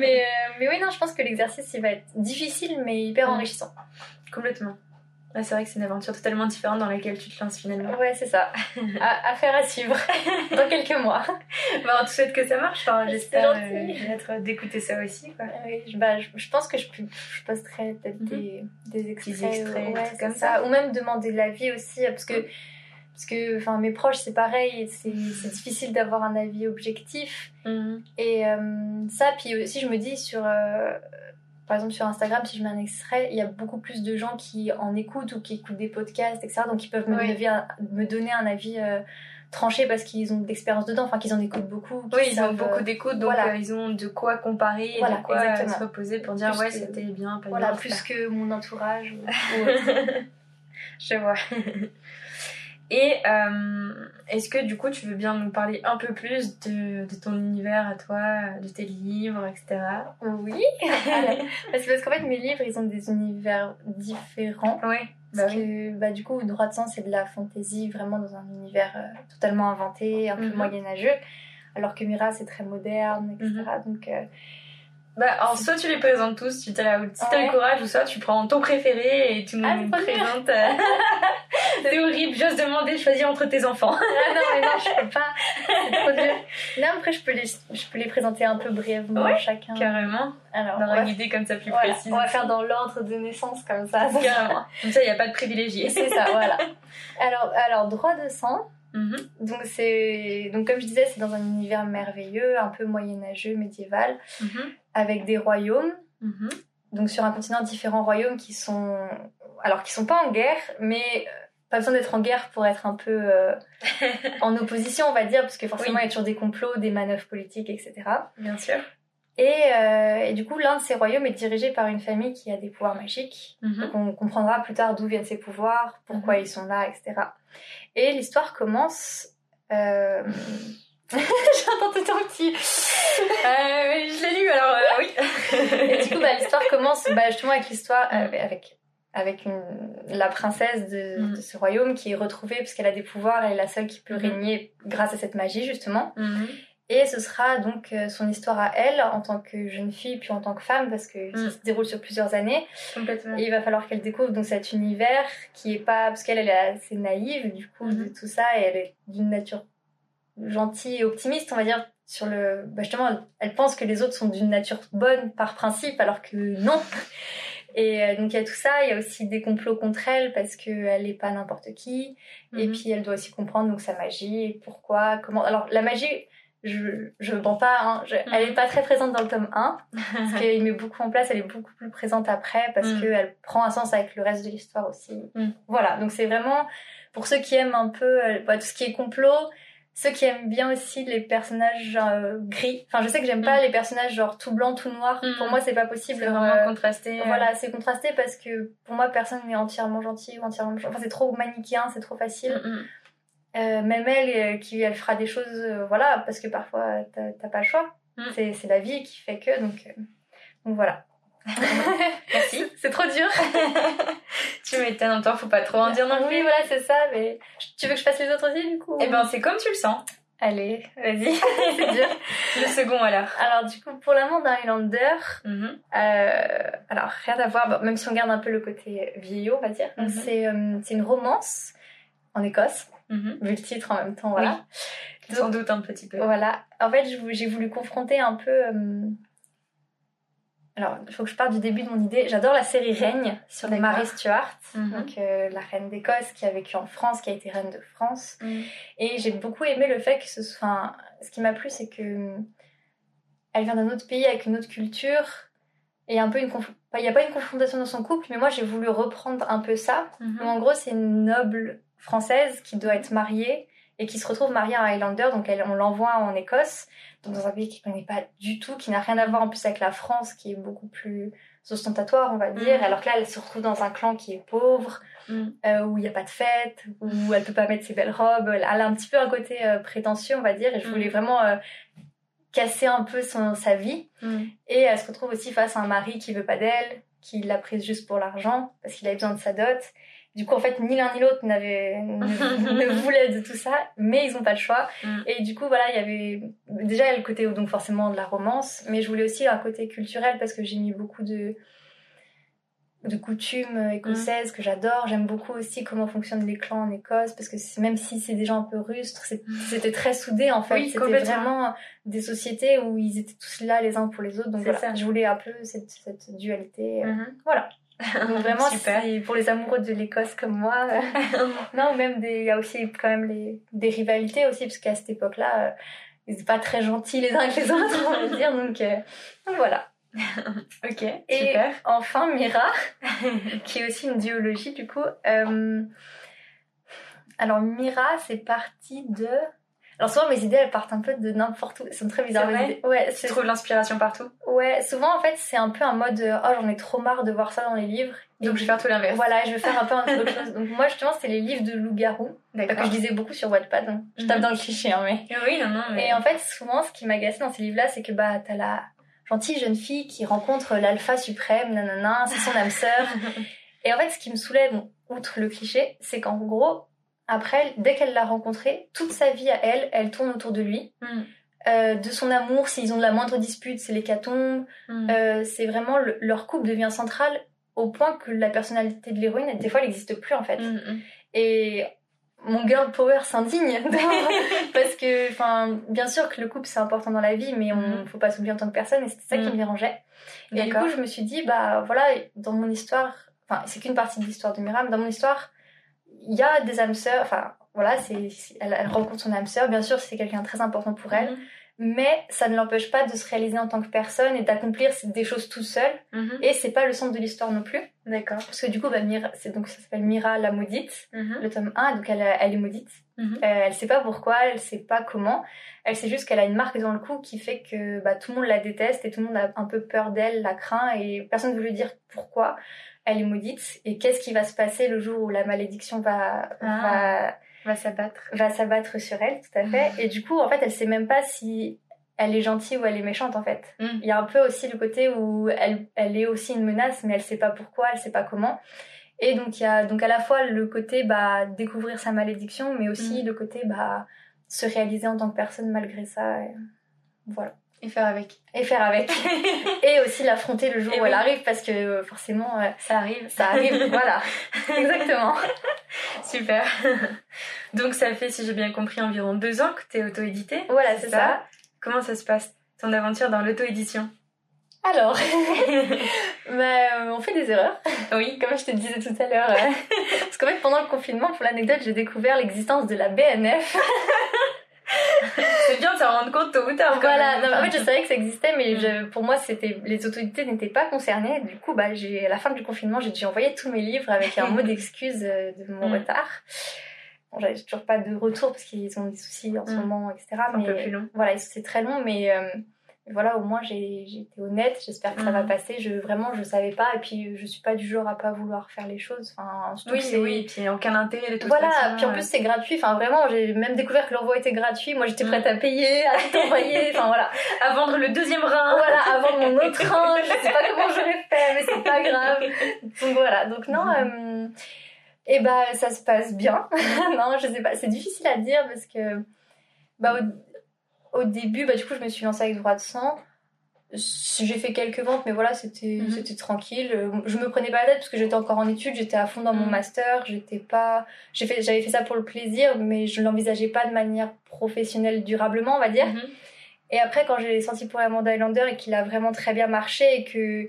Mais, euh, mais oui, non, je pense que l'exercice, il va être difficile, mais hyper Mm. enrichissant. Complètement. Ouais, c'est vrai que c'est une aventure totalement différente dans laquelle tu te lances finalement. Ouais, c'est ça. À, à faire à suivre dans quelques mois. Bah, on te souhaite que ça marche. Enfin, J'espère euh, d'écouter ça aussi. Quoi. Oui, je, bah, je, je pense que je, je posterai peut-être Mhm. des, des extraits, Petits extraits, ouais, des comme ça. ça. ou même demander l'avis aussi parce que parce que enfin mes proches c'est pareil c'est c'est difficile d'avoir un avis objectif Mhm. et euh, ça puis aussi je me dis sur euh, par exemple sur Instagram si je mets un extrait il y a beaucoup plus de gens qui en écoutent ou qui écoutent des podcasts etc donc ils peuvent me, Oui. donner, un, me donner un avis euh, tranché parce qu'ils ont de l'expérience dedans enfin qu'ils en écoutent beaucoup Oui, ils ont savent, beaucoup euh, d'écoute, donc voilà. euh, ils ont de quoi comparer, Voilà, de quoi euh, exactement. se reposer pour dire Plus ouais, que- c'était bien, pas voilà bien. plus que mon entourage ou-. Je vois. Et euh, est-ce que du coup tu veux bien nous parler un peu plus de, de ton univers à toi, de tes livres, etc. Oui, parce qu'en fait mes livres ils ont des univers différents. Oui, bah Parce oui. que bah, du coup, Droit de sang c'est de la fantaisie vraiment dans un univers euh, totalement inventé, un peu Mhm. moyenâgeux. Alors que Mira c'est très moderne, etc. Mhm. Donc euh, Bah, alors, soit tu les présentes tous, tu la- si t'as Ouais. le courage, ou soit tu prends ton préféré et tu nous Ah, présentes. euh, C'est horrible, j'ose demander de choisir entre tes enfants. ah non mais non je peux pas, c'est trop dur. Non après je peux les, je peux les présenter un peu brièvement Ouais, chacun. Carrément, Alors va, une idée comme ça plus voilà, précise. on va faire dans l'ordre de naissance comme ça. Carrément. Comme ça, il n'y a pas de privilégié. C'est ça, voilà. Alors, alors droit de sang, Mhm. Donc c'est donc comme je disais, c'est dans un univers merveilleux, un peu moyenâgeux, médiéval, Mhm. avec des royaumes. Mhm. Donc sur un continent différents royaumes qui sont alors qui sont pas en guerre, mais euh, pas besoin d'être en guerre pour être un peu euh, en opposition, on va dire, parce que forcément Oui. il y a toujours des complots, des manœuvres politiques, etc. Bien sûr. Et, euh, et du coup, l'un de ces royaumes est dirigé par une famille qui a des pouvoirs magiques. Mhm. Donc on comprendra plus tard d'où viennent ces pouvoirs, pourquoi Mhm. ils sont là, etc. Et l'histoire commence. Euh... J'entends tout un petit. Euh, je l'ai lu alors, euh, oui. Et du coup, bah, l'histoire commence bah, justement avec l'histoire euh, avec avec une, la princesse de, Mhm. de ce royaume qui est retrouvée parce qu'elle a des pouvoirs, elle est la seule qui peut Mhm. régner grâce à cette magie justement. Et ce sera donc euh, son histoire à elle en tant que jeune fille puis en tant que femme parce que ça se déroule sur plusieurs années. Complètement. Et il va falloir qu'elle découvre donc cet univers qui est pas parce qu'elle elle est assez naïve du coup de Mhm. tout ça et elle est d'une nature gentille et optimiste on va dire sur le bah justement elle, pense que les autres sont d'une nature bonne par principe alors que non et euh, donc il y a tout ça il y a aussi des complots contre elle parce que elle est pas n'importe qui et Mhm. puis elle doit aussi comprendre donc sa magie pourquoi comment alors la magie je je mens pas hein, je- elle est pas très présente dans le tome 1 parce qu'il met beaucoup en place elle est beaucoup plus présente après parce Mm. qu'elle prend un sens avec le reste de l'histoire aussi Mm. voilà donc c'est vraiment pour ceux qui aiment un peu euh, bah, tout ce qui est complot ceux qui aiment bien aussi les personnages euh, gris enfin je sais que j'aime pas les personnages genre tout blanc tout noir pour moi c'est pas possible C'est Euh, vraiment contrasté. euh. voilà, c'est contrasté parce que pour moi, personne n'est entièrement gentil ou entièrement méchant. Enfin, c'est trop manichéen, c'est trop facile. Euh, même elle, euh, qui elle fera des choses, euh, voilà, parce que parfois t'as pas le choix. Mm. C'est la vie qui fait que, donc, donc voilà. Merci. C'est trop dur. tu m'étonnes, en temps, faut pas trop en dire non Oui, plus. voilà, c'est ça. Mais tu veux que je fasse les autres aussi, du coup Eh ben, c'est comme tu le sens. allez, vas-y. c'est dur. Le second alors. Alors, du coup, pour l'amant d'un Highlander, Mhm. Euh, alors, rien à voir, bon, même si on garde un peu le côté vieillot, on va dire. Mhm. c'est euh, c'est une romance en Écosse, Mhm. vu le titre en même temps, voilà. Sans doute un petit peu. Voilà. En fait, j'ai voulu confronter un peu. euh, Alors, il faut que je parte du début de mon idée. J'adore la série Règne sur D'accord. Mary Stuart, Mhm. donc euh, la reine d'Écosse qui a vécu en France, qui a été reine de France. Mhm. Et j'ai beaucoup aimé le fait que ce soit. ce qui m'a plu, c'est que euh, elle vient d'un autre pays avec une autre culture et un peu une. conf- enfin, Il n'y a pas une confrontation dans son couple, mais moi j'ai voulu reprendre un peu ça. Mhm. Donc, en gros, c'est une noble française qui doit être mariée et qui se retrouve mariée à un Highlander, donc elle, on l'envoie en Écosse, donc dans un pays qu'elle connaît pas du tout, qui n'a rien à voir en plus avec la France, qui est beaucoup plus ostentatoire, on va dire, Mhm. alors que là, elle se retrouve dans un clan qui est pauvre, Mhm. euh, où il n'y a pas de fête, où elle peut pas mettre ses belles robes. Elle a un petit peu un côté euh, prétentieux, on va dire, et je voulais Mhm. vraiment euh, casser un peu son, sa vie. Et elle se retrouve aussi face à un mari qui veut pas d'elle, qui l'a prise juste pour l'argent, parce qu'il avait besoin de sa dot. Du coup, en fait, ni l'un ni l'autre n'avait, ne, voulait de tout ça, mais ils n'ont pas le choix. Mhm. Et du coup, voilà, il y avait déjà le côté donc forcément de la romance, mais je voulais aussi un côté culturel parce que j'ai mis beaucoup de de coutumes euh, écossaises que j'adore. J'aime beaucoup aussi comment fonctionnent les clans en Écosse parce que même si c'est des gens un peu rustres, c'est- c'était très soudé en fait. Oui, C'était vraiment des sociétés où ils étaient tous là les uns pour les autres. Donc voilà, ça. je voulais un peu cette, cette dualité. euh, Mhm. Voilà. Vraiment, Super. c'est pour les amoureux de l'Écosse comme moi. euh, non, même des, il y a aussi quand même les, des rivalités aussi, parce qu'à cette époque-là, euh, ils étaient pas très gentils les uns avec les autres, on va dire. Donc, euh, donc voilà. Ok, Et super. enfin, Mira, qui est aussi une duologie du coup. Euh, Alors, Mira, c'est parti de. Alors, souvent, mes idées, elles partent un peu de n'importe où. Sont très bizarres, C'est mes. Ouais, Tu c'est trouves l'inspiration partout Ouais, souvent en fait c'est un peu un mode euh, oh j'en ai trop marre de voir ça dans les livres. Donc je vais faire tout l'inverse. Voilà, je vais faire un peu un- autre chose. Donc moi justement c'était les livres de loup-garou que je lisais beaucoup sur Wattpad. donc Je tape Mhm. dans le cliché hein, mais. Oui, non, non, mais. Et en fait souvent ce qui m'agaçait dans ces livres-là c'est que bah t'as la gentille jeune fille qui rencontre l'alpha suprême, nanana, c'est son âme sœur. Et en fait ce qui me soulève, bon, outre le cliché, c'est qu'en gros après dès qu'elle l'a rencontré, toute sa vie à elle, elle tourne autour de lui. Mhm. Euh, de son amour, s'ils ont de la moindre dispute, c'est l'hécatombe. Mhm. Euh, c'est vraiment le- leur couple devient central au point que la personnalité de l'héroïne, des fois, elle n'existe plus en fait. Mhm. Et mon girl power s'indigne parce que, enfin, bien sûr que le couple c'est important dans la vie, mais on faut pas s'oublier en tant que personne. Et c'était ça qui me dérangeait. Et du coup, je me suis dit, bah voilà, dans mon histoire, enfin, c'est qu'une partie de l'histoire de Miram. Dans mon histoire, il y a des âmes sœurs. Enfin, voilà, c'est, elle, elle rencontre son âme sœur. Bien sûr, c'est quelqu'un de très important pour elle. Mhm. Mais ça ne l'empêche pas de se réaliser en tant que personne et d'accomplir des choses tout seul. Mhm. Et c'est pas le centre de l'histoire non plus. D'accord. Parce que du coup, bah, Mira, c'est donc ça s'appelle Mira la maudite, Mhm. le tome 1, donc elle, elle est maudite. Mhm. Euh, elle sait pas pourquoi, elle sait pas comment. Elle sait juste qu'elle a une marque dans le cou qui fait que bah, tout le monde la déteste et tout le monde a un peu peur d'elle, la craint et personne ne veut lui dire pourquoi elle est maudite et qu'est-ce qui va se passer le jour où la malédiction va, Ah. Va s'abattre. va, va s'abattre sur elle, tout à fait. Et du coup, en fait, elle sait même pas si elle est gentille ou elle est méchante en fait. Mhm. Il y a un peu aussi le côté où elle, elle est aussi une menace, mais elle sait pas pourquoi, elle sait pas comment. Et donc il y a donc à la fois le côté bah découvrir sa malédiction, mais aussi Mm. le côté bah se réaliser en tant que personne malgré ça. et voilà. Et faire avec. Et faire avec. et aussi l'affronter le jour Et où oui. elle arrive, parce que euh, forcément euh, Ça arrive. ça arrive. voilà. Exactement. Super. Donc ça fait, si j'ai bien compris, environ deux ans que tu es auto-édité. Voilà, c'est ça. Comment ça se passe, ton aventure dans l'auto-édition? Alors, bah, euh, on fait des erreurs. Oui. Comme je te disais tout à l'heure. euh, parce qu'en fait, pendant le confinement, pour l'anecdote, j'ai découvert l'existence de la BNF. c'est bien de s'en rendre compte tôt ou tard. Voilà, non, en fait je savais que ça existait, mais je, pour moi c'était les autorités n'étaient pas concernées. Du coup, bah, j'ai, à la fin du confinement, j'ai dû envoyer tous mes livres avec un mot d'excuse euh, de mon Mm. retard. Bon, j'avais toujours pas de retour parce qu'ils ont des soucis en ce Mm. moment, etc. un mais peu plus long. voilà, c'est très long, mais euh, voilà, au moins j'ai été honnête. J'espère que ça va Mhm. passer. Je vraiment, je savais pas, et puis je suis pas du genre à pas vouloir faire les choses. Enfin, Oui, oui, puis aucun intérêt de toute voilà, façon. puis en plus c'est gratuit. Enfin, vraiment, j'ai même découvert que l'envoi était gratuit. Moi, j'étais prête à payer, à tout envoyer. Enfin voilà, à vendre le deuxième rein. voilà, avant mon autre train. Je sais pas comment j'aurais fait, mais c'est pas grave. Donc voilà. Donc non. Mhm. euh, et bah ça se passe bien. non, je sais pas. C'est difficile à dire parce que bah au, début, bah du coup, je me suis lancée avec droit de sang. J'ai fait quelques ventes, mais voilà, c'était Mhm. c'était tranquille. Euh, Je me prenais pas la tête parce que j'étais encore en études, j'étais à fond dans mon Mhm. master. J'étais pas, j'ai fait, j'avais fait ça pour le plaisir, mais je l'envisageais pas de manière professionnelle durablement, on va dire. Mhm. Et après, quand j'ai senti pour Amanda Highlander et qu'il a vraiment très bien marché et que,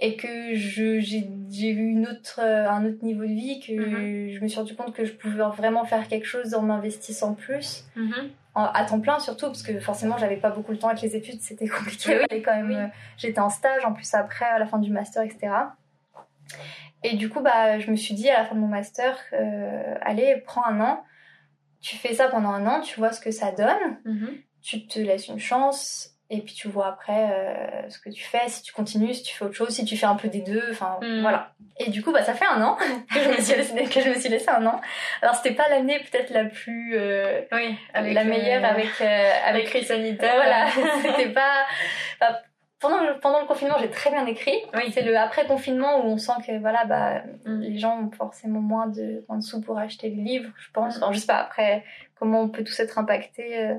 et que je, j'ai, eu une autre, euh, un autre niveau de vie, que Mhm. je me suis rendu compte que je pouvais vraiment faire quelque chose en m'investissant plus, Mhm. en- à temps plein surtout, parce que forcément, j'avais pas beaucoup le temps avec les études, c'était compliqué. Oui, quand même, oui. euh, j'étais en stage en plus après, à la fin du master, etc. Et du coup, bah, je me suis dit à la fin de mon master, euh, allez, prends un an. Tu fais ça pendant un an, tu vois ce que ça donne Mhm. tu te laisses une chance et puis tu vois après euh, ce que tu fais, si tu continues, si tu fais autre chose, si tu fais un peu des deux, enfin Mm. voilà. Et du coup, bah, ça fait un an que je me suis laissé, que je me suis laissé un an. Alors c'était pas l'année peut-être la plus euh, Oui, la meilleure euh, avec euh, avec avec crise sanitaire. voilà, c'était pas bah, pendant le, pendant le confinement, j'ai très bien écrit. Oui. C'est le après confinement où on sent que voilà bah Mm. les gens ont forcément moins de, moins de sous pour acheter les livres, je pense. Alors, je sais pas après comment on peut tous être impactés euh,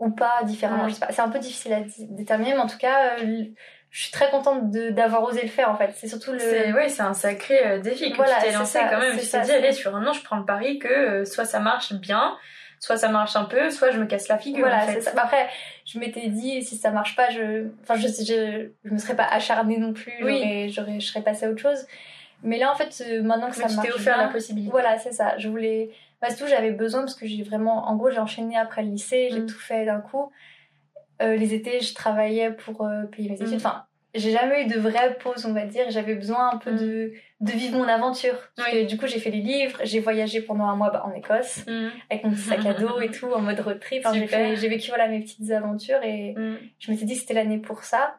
ou pas différemment. Mm. Je sais pas. C'est un peu difficile à déterminer, mais en tout cas, euh, je suis très contente de- d'avoir osé le faire en fait. C'est surtout le. Oui, c'est un sacré euh, défi que Voilà, tu t'es lancé ça, quand même. Tu t'es dit, allez, sur un an, je prends le pari que euh, soit ça marche bien, soit ça marche un peu, soit je me casse la figure. Voilà, en fait. c'est ça. Après, je m'étais dit, si ça marche pas, je, enfin, je, je, je me serais pas acharnée non plus. Oui. J'aurais, j'aurais, je serais passée à autre chose. Mais là, en fait, maintenant que Mais ça tu marche t'es offert bien, la possibilité. Voilà, c'est ça. Je voulais. C'est tout, j'avais besoin parce que j'ai vraiment. En gros, j'ai enchaîné après le lycée, j'ai Mm. tout fait d'un coup. Euh, les étés, je travaillais pour euh, payer mes études. Mm. Enfin, j'ai jamais eu de vraie pause, on va dire. J'avais besoin un peu Mm. de, de vivre mon aventure. Parce Oui. que, du coup, j'ai fait les livres, j'ai voyagé pendant un mois bah, en Écosse avec mon petit sac à dos et tout, en mode road trip. Enfin, j'ai, vécu voilà, mes petites aventures et je m'étais dit que c'était l'année pour ça.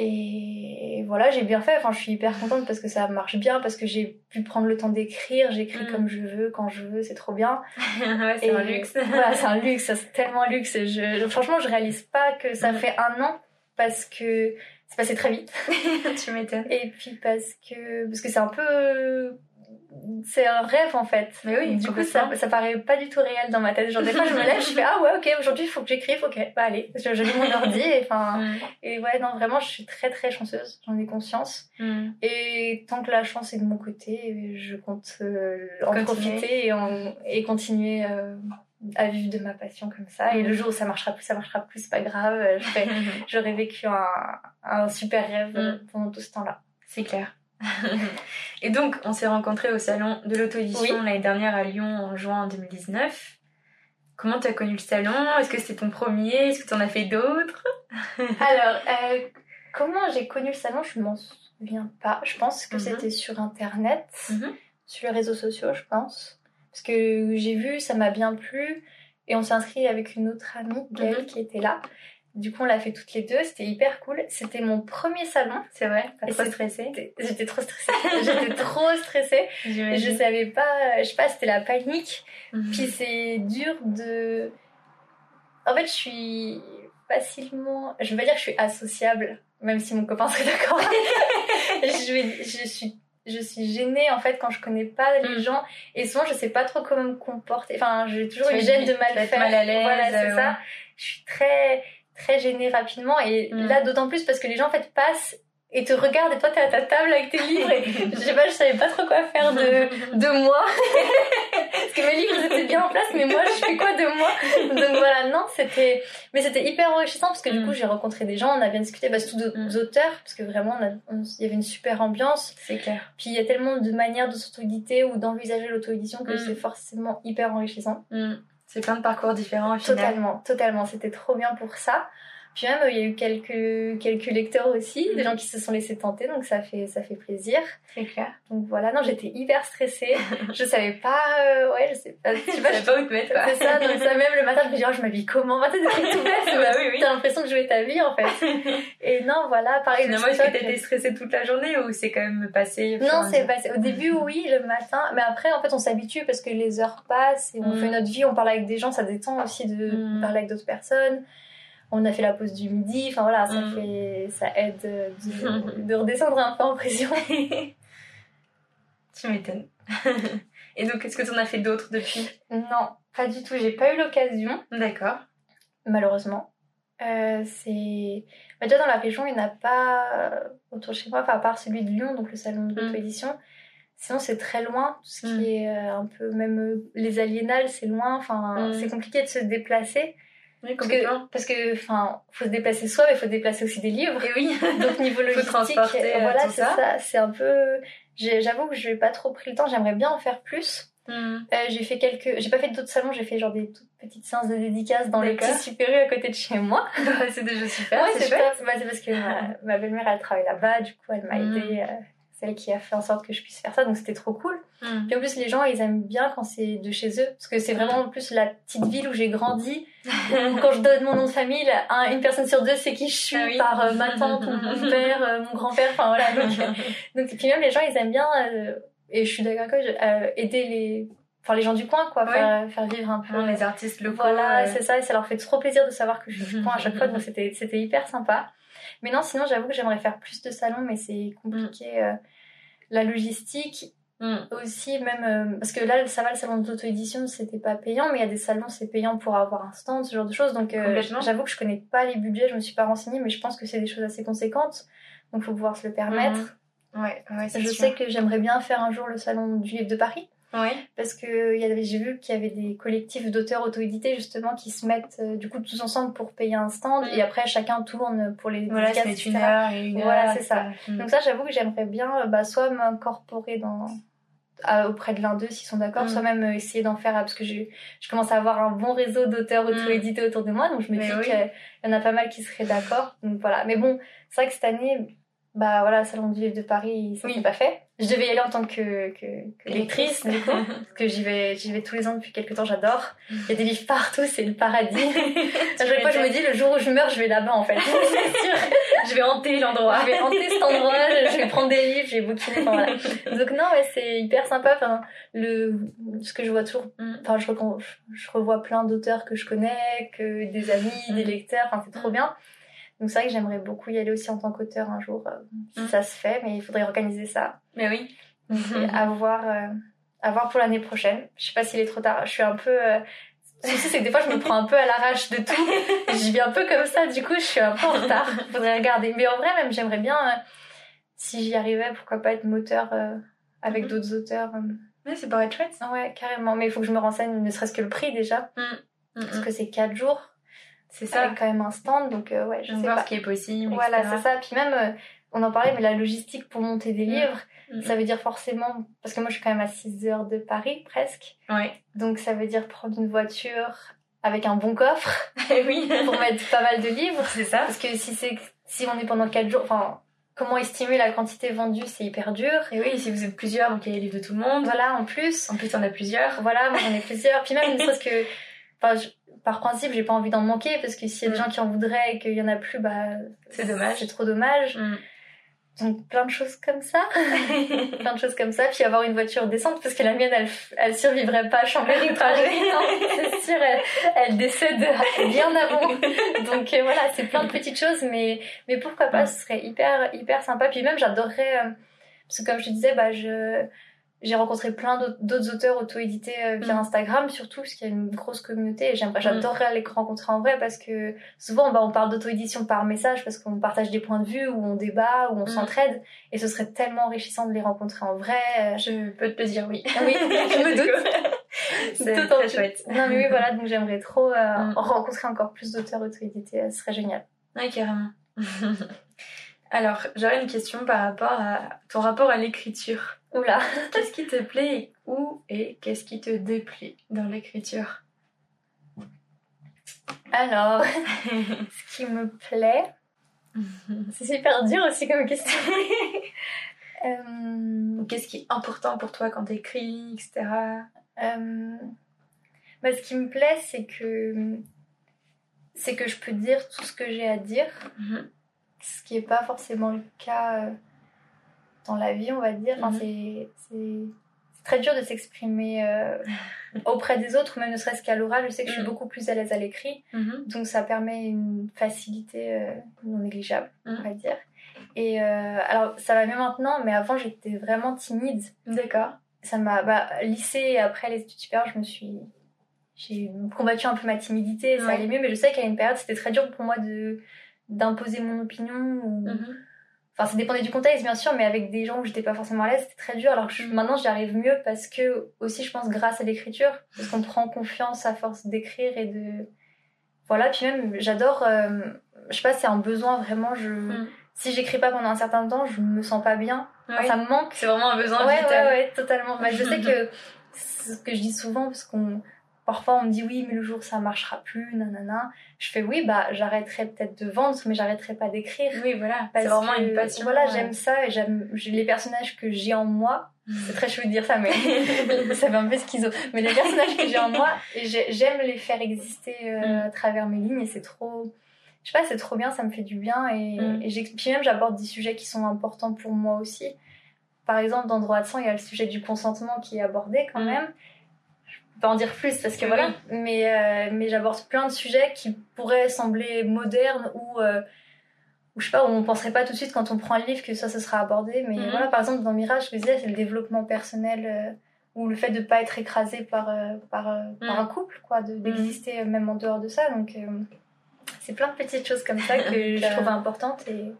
Et voilà, j'ai bien fait. Enfin, je suis hyper contente parce que ça marche bien, parce que j'ai pu prendre le temps d'écrire. J'écris Mm. comme je veux, quand je veux, c'est trop bien. ouais, c'est un luxe. voilà, c'est un luxe, c'est tellement un luxe. Je, franchement, je réalise pas que ça Mm. fait un an parce que c'est passé très vite. tu m'étonnes. Et puis parce que parce que c'est un peu c'est un rêve en fait. Mais oui, du coup ça, ça paraît pas du tout réel dans ma tête. Genre des fois je me lève, je fais ah ouais ok aujourd'hui il faut que j'écrive, ok bah allez, je, je lis mon ordi et enfin et ouais non vraiment je suis très très chanceuse, j'en ai conscience. Mhm. Et tant que la chance est de mon côté, je compte euh, en Continuer. profiter et, en- et continuer euh, à vivre de ma passion comme ça. Et Mm. le jour où ça marchera plus, ça marchera plus, c'est pas grave. J'aurais vécu un, un super rêve euh, Mm. pendant tout ce temps-là. C'est clair. Et donc, on s'est rencontrés au salon de l'auto-édition Oui. l'année dernière à Lyon en juin 2019. Comment tu as connu le salon? Est-ce que c'était ton premier? Est-ce que tu en as fait d'autres? Alors, euh, comment j'ai connu le salon? Je m'en souviens pas. Je pense que Mhm. c'était sur Internet, Mhm. sur les réseaux sociaux, je pense. Parce que j'ai vu, ça m'a bien plu. Et on s'est inscrit avec une autre amie, Gaëlle, Mhm. qui était là. Du coup, on l'a fait toutes les deux. C'était hyper cool. C'était mon premier salon. C'est vrai Pas trop stressée J'étais- trop stressée. J'étais trop stressée. Je savais pas, je sais pas, c'était la panique. Mhm. Puis c'est dur de. En fait, je suis facilement. Je veux pas dire que je suis associable, même si mon copain serait d'accord. je, vais- je suis. Je suis gênée en fait quand je connais pas les Mm. gens et souvent je sais pas trop comment me comporter. Enfin, j'ai toujours une gêne de mal faire. mal à l'aise, Voilà, c'est euh, ouais. ça. Je suis très très gênée rapidement et Mm. là d'autant plus parce que les gens en fait passent et te regardent et toi t'es à ta table avec tes livres et je sais pas, je savais pas trop quoi faire de de moi. Parce que mes livres étaient bien en place, mais moi je fais quoi de moi? Donc voilà, non, c'était. Mais c'était hyper enrichissant parce que du Mm. coup j'ai rencontré des gens, on a bien discuté, bah, surtout d'autres Mm. auteurs, parce que vraiment il y avait une super ambiance. C'est clair. Puis il y a tellement de manières de s'auto-éditer ou d'envisager l'auto-édition que Mm. c'est forcément hyper enrichissant. C'est plein de parcours différents au final. Totalement, totalement. C'était trop bien pour ça. Puis même, il y a eu quelques, quelques lecteurs aussi, des Mhm. gens qui se sont laissés tenter, donc ça fait, ça fait plaisir. C'est clair. Donc voilà, non, j'étais hyper stressée. je savais pas, euh, ouais, je sais pas, je sais pas, où te mettre, c'est ça, donc ça même le matin, je me dis, oh, je m'habille comment? Bêtes, Bah oui, oui. T'as l'impression de jouer ta vie, en fait. Et non, voilà, pareil, le Finalement, est-ce que t'étais stressée toute la journée ou c'est quand même passé Non, c'est mesure passé. Au début, oui, le matin. Mais après, en fait, on s'habitue parce que les heures passent et on Mm. fait notre vie, on parle avec des gens, ça détend aussi de Mm. parler avec d'autres personnes. On a fait la pause du midi, enfin voilà, ça, Mm. fait, ça aide euh, de, de redescendre un peu en pression. Tu m'étonnes. Et donc, est-ce que tu en as fait d'autres depuis? Non, pas du tout, j'ai pas eu l'occasion, D'accord. malheureusement. Euh, c'est. Bah, déjà, dans la région, il n'y en a pas euh, autour de chez moi, enfin, à part celui de Lyon, donc le salon de Mm. Sinon, c'est très loin, tout ce qui Mm. est euh, un peu. Même euh, les aliénales, c'est loin, enfin, c'est compliqué de se déplacer. Oui, Parce que, parce que, enfin, faut se déplacer soi, mais il faut déplacer aussi des livres. Et oui. Donc, niveau logistique, transporter, euh, voilà, c'est ça. ça. C'est un peu. J'avoue que je n'ai pas trop pris le temps, j'aimerais bien en faire plus. Hmm. Euh, j'ai fait quelques. J'ai pas fait d'autres salons, j'ai fait genre des toutes petites séances de dédicaces dans les petits super à côté de chez moi. c'est déjà super, Ouais, c'est chouette. Bah, c'est parce que ma, ma belle-mère, elle travaille là-bas, du coup, elle m'a Mm. aidée. euh, c'est elle qui a fait en sorte que je puisse faire ça, donc c'était trop cool. Hmm. Puis en plus, les gens, ils aiment bien quand c'est de chez eux, parce que c'est vraiment en plus la petite ville où j'ai grandi. quand je donne mon nom de famille, là, une personne sur deux sait qui je suis Ah oui. par euh, ma tante, mon, père, euh, mon grand-père, enfin voilà. Donc, euh, donc, puis même les gens, ils aiment bien, et je suis d'accord avec eux, aider les, enfin, les gens du coin, quoi, faire, faire vivre un peu. Les artistes locaux. Voilà, c'est ça, et ça leur fait trop plaisir de savoir que je suis du coin à chaque fois, donc c'était c'était hyper sympa. Mais non, sinon, j'avoue que j'aimerais faire plus de salons, mais c'est compliqué. euh, la logistique, hmm. aussi, même. euh, parce que là, ça va, le salon d'auto-édition, c'était pas payant, mais il y a des salons, c'est payant pour avoir un stand, ce genre de choses. Donc, euh, j'avoue que je connais pas les budgets, je me suis pas renseignée, mais je pense que c'est des choses assez conséquentes. Donc, faut pouvoir se le permettre. Mhm. Ouais, Je sûr. sais que j'aimerais bien faire un jour le salon du livre de Paris. Oui. Parce que il y avait- j'ai vu qu'il y avait des collectifs d'auteurs auto-édités justement qui se mettent euh, du coup tous ensemble pour payer un stand Mm. et après chacun tourne pour les Voilà, dédicaces, etc. une heure et une Voilà, heure. c'est ça. Hmm. Donc ça j'avoue que j'aimerais bien euh, bah, soit m'incorporer dans à- auprès de l'un d'eux s'ils sont d'accord, Mm. soit même euh, essayer d'en faire parce que je, je commence à avoir un bon réseau d'auteurs Mm. auto-édités autour de moi donc je me Mais dis oui. qu'il y en a pas mal qui seraient d'accord. Donc voilà. Mais bon, c'est vrai que cette année bah voilà, Salon du livre de Paris, ça Oui. s'est pas fait. Je devais y aller en tant que, que, que lectrice, du coup, parce que j'y vais, j'y vais tous les ans depuis quelques temps, j'adore. Il y a des livres partout, c'est le paradis. à chaque fois, je me dis, le jour où je meurs, je vais là-bas, en fait. c'est sûr. Je vais hanter l'endroit. Je vais hanter cet endroit, je vais prendre des livres, je vais bouquiner, enfin voilà. Donc non, ouais, c'est hyper sympa. Enfin, le, ce que je vois toujours, Mm. enfin, je, je revois plein d'auteurs que je connais, que des amis, des Mm. lecteurs, enfin, c'est trop bien. Donc c'est vrai que j'aimerais beaucoup y aller aussi en tant qu'auteur un jour, euh, si Mm. ça se fait, mais il faudrait organiser ça. Mais oui. Donc, c'est à voir, euh, à voir pour l'année prochaine. Je sais pas s'il est trop tard. Je suis un peu. Euh... C'est que des fois, je me prends un peu à l'arrache de tout. J'y vais un peu comme ça, du coup, je suis un peu en retard. Faudrait regarder. Mais en vrai, même, j'aimerais bien, euh, si j'y arrivais, pourquoi pas être moteur avec Mhm. d'autres auteurs. Mais c'est pas être chouette. Ouais, carrément. Mais il faut que je me renseigne, ne serait-ce que le prix déjà. Parce que c'est 4 jours. C'est ça. Avec quand même un stand. Donc, euh, ouais, je Donc, sais voir pas. ce qui est possible. Voilà, c'est ça. Puis même, euh, on en parlait, mais la logistique pour monter des Mm. livres, Mm. ça veut dire forcément, parce que moi je suis quand même à 6 heures de Paris presque, Ouais. donc ça veut dire prendre une voiture avec un bon coffre Eh oui. pour mettre pas mal de livres. C'est ça. Parce que si c'est si on est pendant 4 jours, enfin, comment estimer la quantité vendue, c'est hyper dur. Et oui, si vous êtes plusieurs, donc il y a les livres de tout le monde. Voilà, en plus. En plus, on a plusieurs. Voilà, moi j'en ai plusieurs. Puis même, ne serait-ce que. Enfin, je- par principe, j'ai pas envie d'en manquer parce que s'il y a des Mm. gens qui en voudraient et qu'il y en a plus, bah. C'est dommage. C'est trop dommage. Mm. Donc plein de choses comme ça. plein de choses comme ça. Puis avoir une voiture décente parce que la mienne, elle, elle survivrait pas à Chambéry. Paris. Non, c'est sûr, elle, elle décède bien avant. Donc euh, voilà, c'est plein de petites choses, mais, mais pourquoi pas, ce serait hyper, hyper sympa. Puis même, j'adorerais. euh, parce que comme je te disais, bah, je. J'ai rencontré plein d'autres- auteurs auto-édités euh, via Mm. Instagram, surtout parce qu'il y a une grosse communauté et j'aimerais, Mm. j'adorerais les rencontrer en vrai parce que souvent bah, on parle d'auto-édition par message parce qu'on partage des points de vue, ou on débat, ou on Mm. s'entraide et ce serait tellement enrichissant de les rencontrer en vrai. euh, Je peux te le dire, oui. Oui, je me doute. C'est Tout très chouette. Non mais oui voilà, donc j'aimerais trop euh, Mm. rencontrer encore plus d'auteurs auto-édités, euh, ce serait génial. Ouais, carrément. Alors, j'aurais une question par rapport à ton rapport à l'écriture. Oula. Qu'est-ce qui te plaît ou et qu'est-ce qui te déplaît dans l'écriture? Alors, ce qui me plaît, c'est super dur aussi comme question. Euh, Qu'est-ce qui est important pour toi quand tu écris, etc. Euh, bah, ce qui me plaît, c'est que c'est que je peux dire tout ce que j'ai à dire, mhm. Ce qui n'est pas forcément le cas euh, dans la vie, on va dire. Enfin, mhm. c'est très dur de s'exprimer auprès des autres, même ne serait-ce qu'à l'oral. Je sais que je suis mhm. beaucoup plus à l'aise à l'écrit, donc ça permet une facilité non négligeable, on va dire. Et euh, alors, ça va mieux maintenant, mais avant, j'étais vraiment timide. D'accord. Ça m'a. Bah, lycée et après les études supérieures, je me suis. J'ai combattu un peu ma timidité, ça allait mieux, mais je sais qu'à une période, c'était très dur pour moi de d'imposer mon opinion. Mhm. Enfin, ça dépendait du contexte, bien sûr, mais avec des gens où j'étais pas forcément à l'aise, c'était très dur. Alors que mhm. maintenant, j'y arrive mieux parce que, aussi, je pense, grâce à l'écriture, parce qu'on prend confiance à force d'écrire et de. Voilà, puis même, j'adore. Euh, je sais pas, c'est un besoin vraiment. Je. Mhm si j'écris pas pendant un certain temps, je me sens pas bien. ça me manque. C'est vraiment un besoin ouais, vital. Ouais, ouais, totalement. Bah, je sais que ce que je dis souvent, parce qu'on parfois on me dit oui, mais le jour ça marchera plus, nanana. Je fais oui, bah j'arrêterai peut-être de vendre, mais j'arrêterai pas d'écrire. Oui, voilà. C'est vraiment une passion. Voilà, j'aime ça et j'aime les personnages que j'ai en moi. C'est très chouette de dire ça, mais ça fait un peu schizo. Mais les personnages que j'ai en moi, j'aime les faire exister euh, mm. à travers mes lignes et c'est trop je sais pas, c'est trop bien, ça me fait du bien. Et, mm. puis même, j'aborde des sujets qui sont importants pour moi aussi. Par exemple, dans Droit de sang, il y a le sujet du consentement qui est abordé quand mm. même. Pas en dire plus parce que voilà. Mais, euh, mais j'aborde plein de sujets qui pourraient sembler modernes ou, euh, ou je sais pas, où on penserait pas tout de suite quand on prend un livre que ça, ça sera abordé. Mais mm. voilà, par exemple, dans Mirage, je disais, c'est le développement personnel. Euh, ou le fait de pas être écrasé par, par, par un couple, quoi, d'exister même en dehors de ça. Donc, c'est plein de petites choses comme ça que je trouve importantes et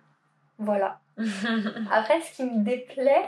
voilà. Après, ce qui me déplaît,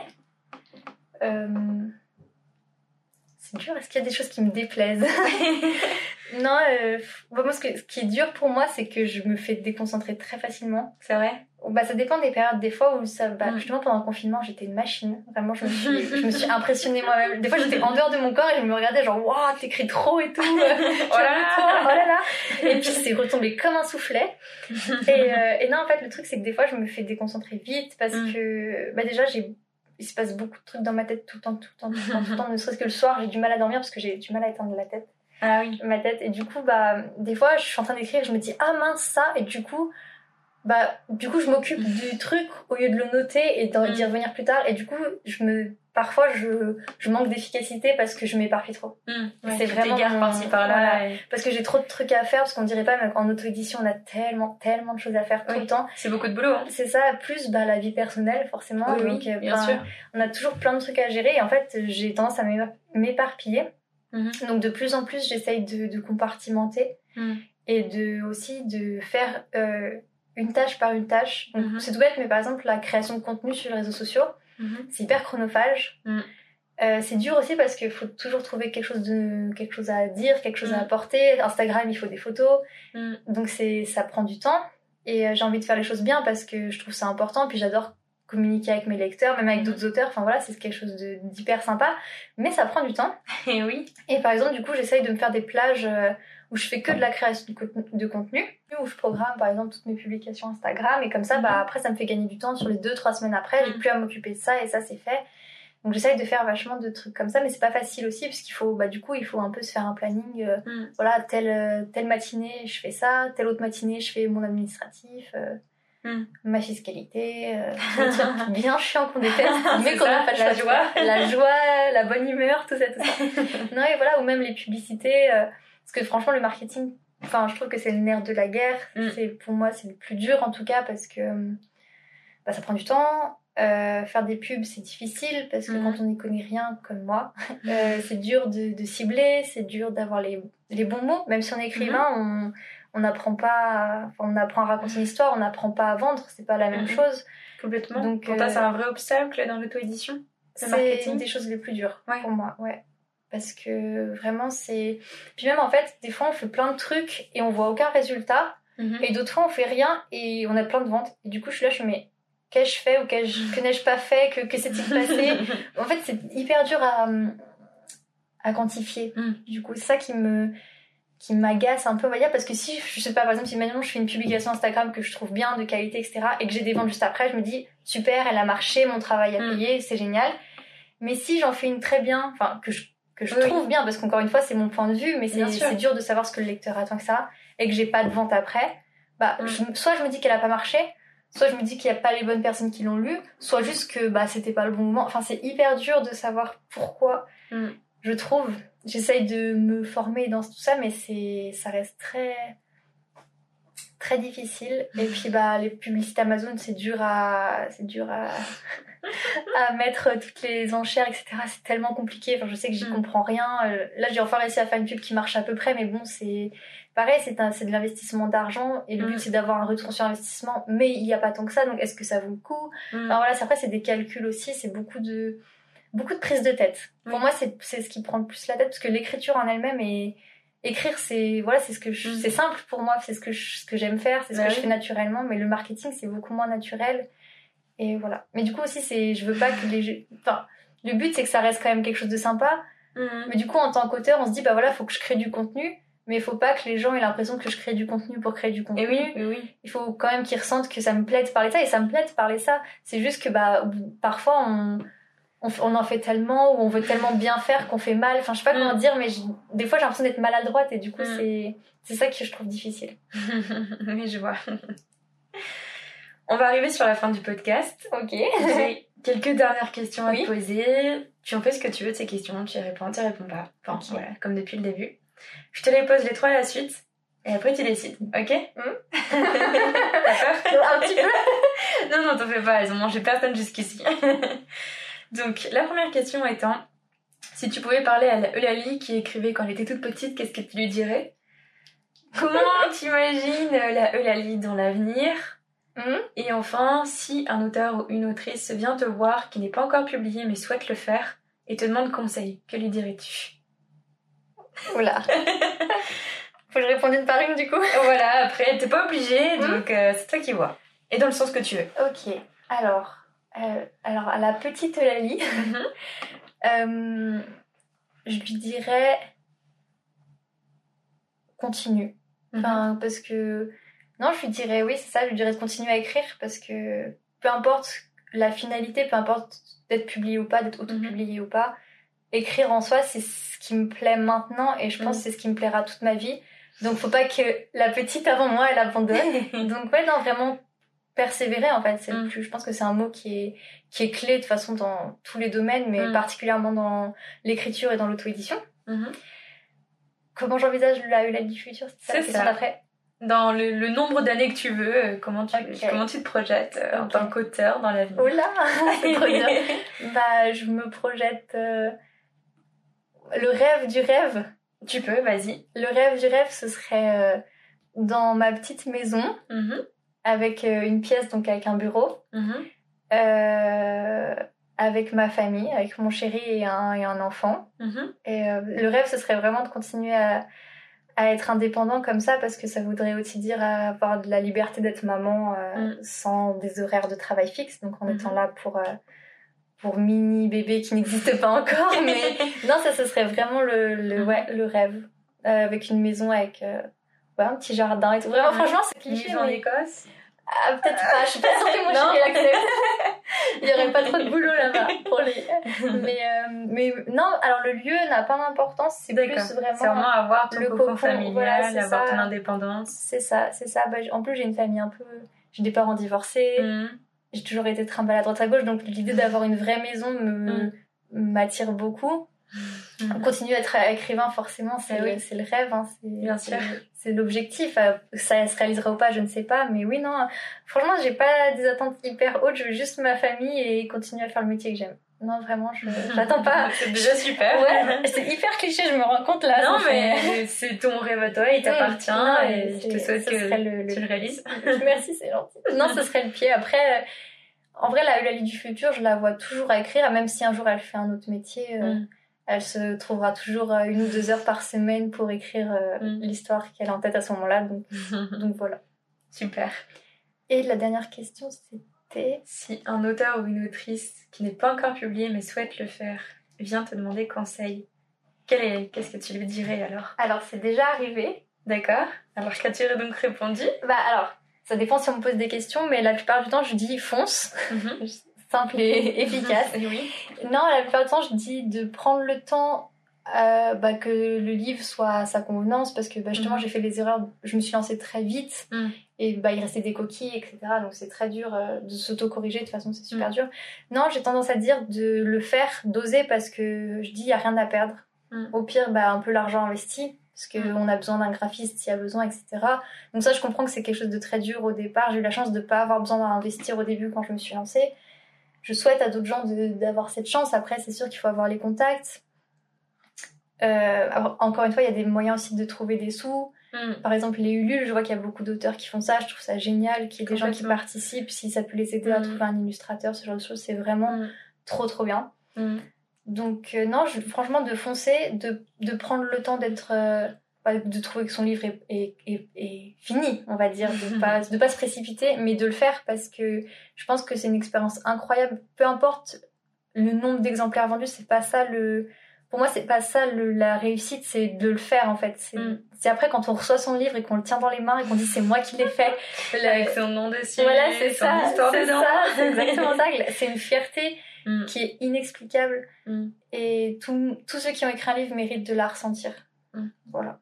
c'est dur. Est-ce qu'il y a des choses qui me déplaisent Non, euh, moi, ce, ce, qui est dur pour moi, c'est que je me fais déconcentrer très facilement. C'est vrai? Bah, ça dépend des périodes. Des fois où ça, bah, justement pendant le confinement, j'étais une machine. Vraiment, je me suis, je me suis impressionnée moi-même. Des fois, j'étais en dehors de mon corps et je me regardais genre, waouh, t'écris trop et tout. oh là là, oh là là. Et puis c'est retombé comme un soufflet. Et, euh, et non, en fait, le truc c'est que des fois, je me fais déconcentrer vite parce mm. que, bah déjà, j'ai il se passe beaucoup de trucs dans ma tête tout le temps, tout le temps, tout le temps, tout le temps. Ne serait-ce que le soir, j'ai du mal à dormir parce que j'ai du mal à éteindre la tête. Ah oui. Ma tête. Et du coup, bah, des fois, je suis en train d'écrire, je me dis, ah mince, ça. Et du coup, bah du coup je m'occupe du truc au lieu de le noter et d'y mm. revenir plus tard et du coup je me parfois je, je manque d'efficacité parce que je m'éparpille trop mm. c'est vraiment par là parce que j'ai trop de trucs à faire parce qu'on dirait pas mais en auto édition on a tellement tellement de choses à faire tout le temps c'est beaucoup de boulot hein. c'est ça plus bah la vie personnelle forcément donc euh, bien ben, sûr on a toujours plein de trucs à gérer et en fait j'ai tendance à m'éparpiller mm-hmm. donc de plus en plus j'essaye de, de compartimenter mm. et de aussi de faire euh, une tâche par une tâche. Mhm. C'est tout bête, mais par exemple, la création de contenu sur les réseaux sociaux, mhm. c'est hyper chronophage. Mhm. Euh, c'est dur aussi parce qu'il faut toujours trouver quelque chose, de, quelque chose à dire, quelque chose à apporter. Instagram, il faut des photos. Donc c'est, ça prend du temps. Et euh, j'ai envie de faire les choses bien parce que je trouve ça important. Puis j'adore communiquer avec mes lecteurs, même avec d'autres auteurs. Enfin voilà, c'est quelque chose d'hyper sympa. Mais ça prend du temps. Et oui. Et par exemple, du coup, j'essaye de me faire des plages euh, où je fais que de la création de contenu, où je programme par exemple toutes mes publications Instagram, et comme ça, bah, après, ça me fait gagner du temps sur les 2-3 semaines après, j'ai mm. plus à m'occuper de ça, et ça, c'est fait. Donc j'essaye de faire vachement de trucs comme ça, mais c'est pas facile aussi, parce qu'il faut, bah, du coup, il faut un peu se faire un planning. Euh, mm. Voilà, telle, euh, telle matinée, je fais ça, telle autre matinée, je fais mon administratif. Euh, mm. ma fiscalité, bien chiant qu'on déteste, mais qu'on n'a pas la joie, la joie, la bonne humeur, tout ça, tout ça. non et voilà, ou même les publicités, parce que franchement, le marketing, enfin, je trouve que c'est le nerf de la guerre. Mm. C'est pour moi, c'est le plus dur en tout cas parce que bah, ça prend du temps. Euh, faire des pubs, c'est difficile parce que mm. quand on n'y connaît rien comme moi, euh, c'est dur de, cibler, c'est dur d'avoir les, les, bons mots. Même si on est écrivain, mm-hmm. on on n'apprend pas, on apprend à raconter une histoire, on n'apprend pas à vendre, c'est pas la même mm-hmm. chose. Complètement. Donc, pour toi, euh, c'est un vrai obstacle dans l'auto-édition C'est une des choses les plus dures pour moi, ouais parce que vraiment c'est puis même en fait des fois on fait plein de trucs et on voit aucun résultat mhm. et d'autres fois on fait rien et on a plein de ventes et du coup je suis là je me dis qu'ai-je fait ou qu'ai-je que n'ai-je pas fait? Que, que s'est-il passé? En fait c'est hyper dur à à quantifier mhm. du coup c'est ça qui me qui m'agace un peu, on va dire, parce que si, je sais pas, par exemple, si maintenant je fais une publication Instagram que je trouve bien, de qualité, etc., et que j'ai des ventes juste après, je me dis, super, elle a marché, mon travail a Mm. payé, c'est génial. Mais si j'en fais une très bien, enfin, que je, que je Oui. trouve bien, parce qu'encore une fois, c'est mon point de vue, mais c'est dur de savoir ce que le lecteur attend que ça, et que j'ai pas de vente après, bah, Mm. je- soit je me dis qu'elle a pas marché, soit je me dis qu'il y a pas les bonnes personnes qui l'ont lu, soit juste que, bah, c'était pas le bon moment. Enfin, c'est hyper dur de savoir pourquoi Mm. je trouve. J'essaye de me former dans tout ça, mais c'est, ça reste très, très difficile. Et puis, bah, les publicités Amazon, c'est dur à, c'est dur à, à mettre toutes les enchères, etc. C'est tellement compliqué. Enfin, je sais que j'y Mm. comprends rien. Euh, Là, j'ai enfin réussi à faire une pub qui marche à peu près, mais bon, c'est pareil, c'est de l'investissement d'argent et le Mm. but, c'est d'avoir un retour sur investissement, mais il n'y a pas tant que ça. Donc, est-ce que ça vaut le coup? Mm. Enfin voilà, après c'est des calculs aussi, c'est beaucoup de beaucoup de prise de tête. Pour moi, c'est ce qui prend le plus la tête parce que l'écriture en elle-même et écrire c'est voilà, c'est ce que Mm. c'est simple pour moi, c'est ce que je- ce que j'aime faire, c'est ce Bah que oui. je fais naturellement, mais le marketing c'est beaucoup moins naturel. Et voilà. Mais du coup aussi c'est je veux pas que les jeux- enfin le but c'est que ça reste quand même quelque chose de sympa, Mm. mais du coup en tant qu'auteur, on se dit bah voilà, faut que je crée du contenu. Mais il faut pas que les gens aient l'impression que je crée du contenu pour créer du contenu Et oui, oui, oui. il faut quand même qu'ils ressentent que ça me plaît de parler ça et ça me plaît de parler ça c'est juste que bah parfois on, on en fait tellement ou on veut tellement bien faire qu'on fait mal enfin je sais pas Mm. comment dire mais je- des fois j'ai l'impression d'être maladroite et du coup Mm. c'est c'est ça que je trouve difficile oui, je vois. On va arriver sur la fin du podcast. ok J'ai quelques dernières questions à Oui. te poser. Tu en fais ce que tu veux de ces questions, tu y réponds, tu y réponds pas. Enfin, voilà, comme depuis le début. Je te les pose les trois à la suite, et après tu décides, ok? T'as peur un petit peu Non, non, t'en fais pas, elles ont mangé personne jusqu'ici. Donc, la première question étant, si tu pouvais parler à la Eulalie qui écrivait quand elle était toute petite, qu'est-ce que tu lui dirais? Comment t'imagines la Eulalie dans l'avenir? Et enfin, si un auteur ou une autrice vient te voir qui n'est pas encore publié mais souhaite le faire et te demande conseil, que lui dirais-tu? Oula faut que je réponde une par une du coup Voilà, après, t'es pas obligé, Mhm. donc euh, c'est toi qui vois. Et dans le sens que tu veux. ok alors euh, alors à la petite Lali Euh, je lui dirais continue. Enfin, parce que non, je lui dirais oui, c'est ça, je lui dirais de continuer à écrire parce que peu importe la finalité, peu importe d'être publié ou pas, d'être auto-publié ou pas, écrire en soi, c'est ce qui me plaît maintenant et je pense que c'est ce qui me plaira toute ma vie. Donc faut pas que la petite avant moi elle abandonne. Donc ouais, non, vraiment persévérer en fait, c'est le Mm. plus je pense que c'est un mot qui est qui est clé de toute façon dans tous les domaines mais Mm. particulièrement dans l'écriture et dans l'auto-édition. Mhm. Comment j'envisage la Eulalie du futur C'est ça, ça. d'après Dans le, le nombre d'années que tu veux, euh, comment tu, comment tu te projettes euh, en tant qu'auteur dans la vie Oh là C'est trop bien. Bah, je me projette euh, le rêve du rêve. Tu peux, vas-y. Le rêve du rêve, ce serait dans ma petite maison Mhm. avec une pièce, donc avec un bureau, Mhm. avec ma famille, avec mon chéri et un, et un enfant. Mhm. Et le rêve, ce serait vraiment de continuer à, à être indépendant comme ça parce que ça voudrait aussi dire avoir de la liberté d'être maman euh, Mm. sans des horaires de travail fixes, donc en Mhm. étant là pour, euh, pour mini bébé qui n'existe pas encore. mais non, ça, ce serait vraiment le, le, ouais, le rêve. Euh, avec une maison avec ouais, un petit jardin et tout. Vraiment, Ouais. franchement, c'est cliché. En mais- Écosse ah, peut-être pas, je suis pas sûre que mon Non. l'accepte. Il y aurait pas trop de boulot là-bas pour les. Mais, euh, mais non, alors le lieu n'a pas d'importance, c'est plus vraiment. C'est vraiment avoir ton le cocon familial, voilà, avoir ça. ton indépendance. C'est ça, c'est ça. Bah, en plus, j'ai une famille un peu. J'ai des parents divorcés, Mhm. j'ai toujours été trimballée à droite à gauche, donc l'idée d'avoir une vraie maison me Mm. m'attire beaucoup. Mhm. Continuer à être écrivain, forcément, c'est Eh oui. le rêve. Hein, c'est- Bien c'est- sûr. C'est l'objectif. Euh, Ça se réalisera ou pas, je ne sais pas. Mais oui, non. Franchement, j'ai pas des attentes hyper hautes. Je veux juste ma famille et continuer à faire le métier que j'aime. Non, vraiment, je j'attends pas. C'est déjà super. Ouais, c'est hyper cliché, je me rends compte là. Non, fait- mais c'est ton rêve à toi, il t'appartient Non, et je c'est- te souhaite que le- le- tu le réalises. Merci, c'est gentil. Non, ce serait le pied. Après, en vrai, la Eulalie du futur, je la vois toujours à écrire, même si un jour elle fait un autre métier. euh, Mm. Elle se trouvera toujours euh, une ou deux heures par semaine pour écrire euh, Mm. l'histoire qu'elle a en tête à ce moment-là. Donc, donc voilà. Super. Et la dernière question, c'était. Si un auteur ou une autrice qui n'est pas encore publié mais souhaite le faire vient te demander conseil, Qu'est-ce que tu lui dirais alors? Alors, c'est déjà arrivé. D'accord? Alors, qu'as-tu donc répondu? Bah, alors, ça dépend si on me pose des questions, mais la plupart du temps, je dis fonce. Mhm. Simple et efficace. oui. Non, la plupart du temps, je dis de prendre le temps euh, bah, que le livre soit à sa convenance parce que bah, justement mhm. j'ai fait des erreurs, je me suis lancée très vite mm. et bah, il restait des coquilles, etc. Donc c'est très dur euh, de s'auto-corriger, de toute façon c'est super mm. dur. Non, j'ai tendance à dire de le faire, d'oser parce que je dis il n'y a rien à perdre. Au pire, bah, un peu l'argent investi parce qu'on a besoin d'un graphiste s'il y a besoin, etc. Donc ça je comprends que c'est quelque chose de très dur au départ. J'ai eu la chance de ne pas avoir besoin d'investir au début quand je me suis lancée. Je souhaite à d'autres gens d'avoir cette chance. Après c'est sûr qu'il faut avoir les contacts euh, encore une fois, il y a des moyens aussi de trouver des sous. Hmm. Par exemple, les Ulule, je vois qu'il y a beaucoup d'auteurs qui font ça. Je trouve ça génial qu'il y ait des gens qui participent. Si ça peut les aider à hmm. trouver un illustrateur, ce genre de choses, c'est vraiment hmm. trop trop bien. Donc euh, non, franchement, de foncer, de, de, prendre le temps d'être, euh, de trouver que son livre est, est, est, fini, on va dire, de pas de pas se précipiter, mais de le faire parce que je pense que c'est une expérience incroyable. Peu importe le nombre d'exemplaires vendus, c'est pas ça le pour moi, c'est pas ça la réussite, c'est de le faire en fait. Mm. C'est après quand on reçoit son livre et qu'on le tient dans les mains et qu'on dit c'est moi qui l'ai fait. Avec son nom dessus. Voilà, c'est ça. C'est ça, c'est exactement ça. C'est une fierté mm. qui est inexplicable. Mm. Et tous ceux qui ont écrit un livre méritent de la ressentir. Voilà.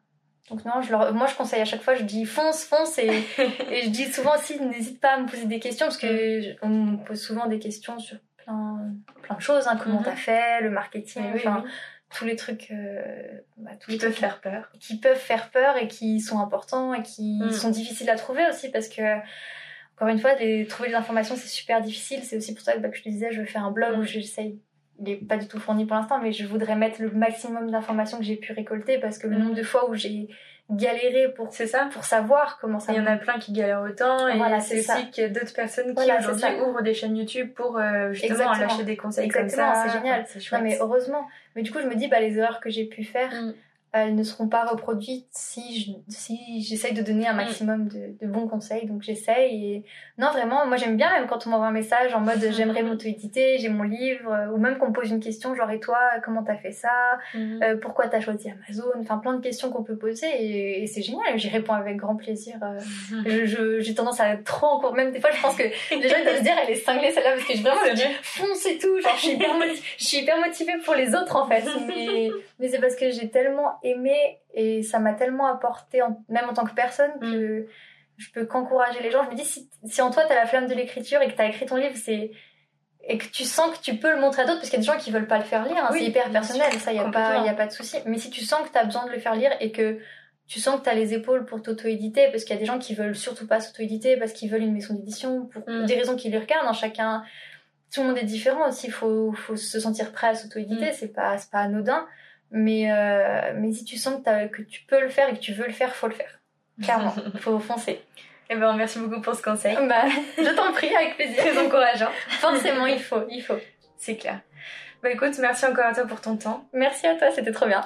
Donc non, je leur, moi je conseille à chaque fois, je dis fonce, fonce et, et je dis souvent aussi n'hésite pas à me poser des questions parce que on me pose souvent des questions sur plein, plein de choses, hein, comment mm-hmm. t'as fait, le marketing, enfin tous les trucs, euh, bah, tous qui peuvent faire peur, qui peuvent faire peur et qui sont importants et qui mm. sont difficiles à trouver aussi parce que encore une fois, les, trouver des informations c'est super difficile. C'est aussi pour ça que, bah, je te disais, je veux faire un blog où mm. j'essaye. Il n'est pas du tout fourni pour l'instant, mais je voudrais mettre le maximum d'informations que j'ai pu récolter parce que le mm. nombre de fois où j'ai galérer pour c'est ça. pour savoir comment ça il y en a plein qui galèrent autant et voilà, c'est aussi qu'il y a d'autres personnes qui aujourd'hui ouvrent des chaînes YouTube pour euh, justement lâcher des conseils comme ça. c'est génial. Non mais heureusement. Mais du coup je me dis bah les erreurs que j'ai pu faire mm elles ne seront pas reproduites si si j'essaye de donner un mm. maximum de, de bons conseils. Donc j'essaye et non vraiment moi j'aime bien même quand on m'envoie un message en mode j'aimerais m'auto-éditer j'ai mon livre euh, ou même qu'on me pose une question genre et toi comment t'as fait ça? Mm. euh, pourquoi t'as choisi Amazon? Enfin plein de questions qu'on peut poser et, c'est génial j'y réponds avec grand plaisir euh, je j'ai tendance à trop encore même des fois je pense que les gens doivent se dire elle est cinglée celle-là parce que je vraiment je fonce et tout. Genre je suis hyper motivée, je suis hyper motivée pour les autres en fait. Mais mais c'est parce que j'ai tellement aimé et ça m'a tellement apporté, même en tant que personne, que mm. je peux qu'encourager les gens. Je me dis, si, si en toi, tu as la flamme de l'écriture et que tu as écrit ton livre, c'est et que tu sens que tu peux le montrer à d'autres, parce qu'il y a des gens qui veulent pas le faire lire, hein, c'est hyper personnel, ça, il n'y a, pas, y a pas de souci. Mais si tu sens que tu as besoin de le faire lire et que tu sens que tu as les épaules pour t'auto-éditer, parce qu'il y a des gens qui veulent surtout pas s'auto-éditer, parce qu'ils veulent une maison d'édition, pour mm. des raisons qui les regardent, hein, chacun, tout le monde est différent aussi, il faut, faut se sentir prêt à s'auto-éditer, mm. c'est pas, pas anodin. Mais, euh, mais si tu sens que, que, tu peux le faire et que tu veux le faire, faut le faire. Clairement, faut foncer. Eh ben, merci beaucoup pour ce conseil. Bah, je t'en prie, avec plaisir. Très encourageant. Forcément, il faut, il faut. C'est clair. Bah écoute, merci encore à toi pour ton temps. Merci à toi, c'était trop bien.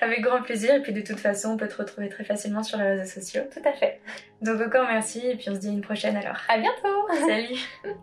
avec grand plaisir. Et puis de toute façon, on peut te retrouver très facilement sur les réseaux sociaux. Tout à fait. Donc encore merci et puis on se dit à une prochaine alors. À bientôt. Salut.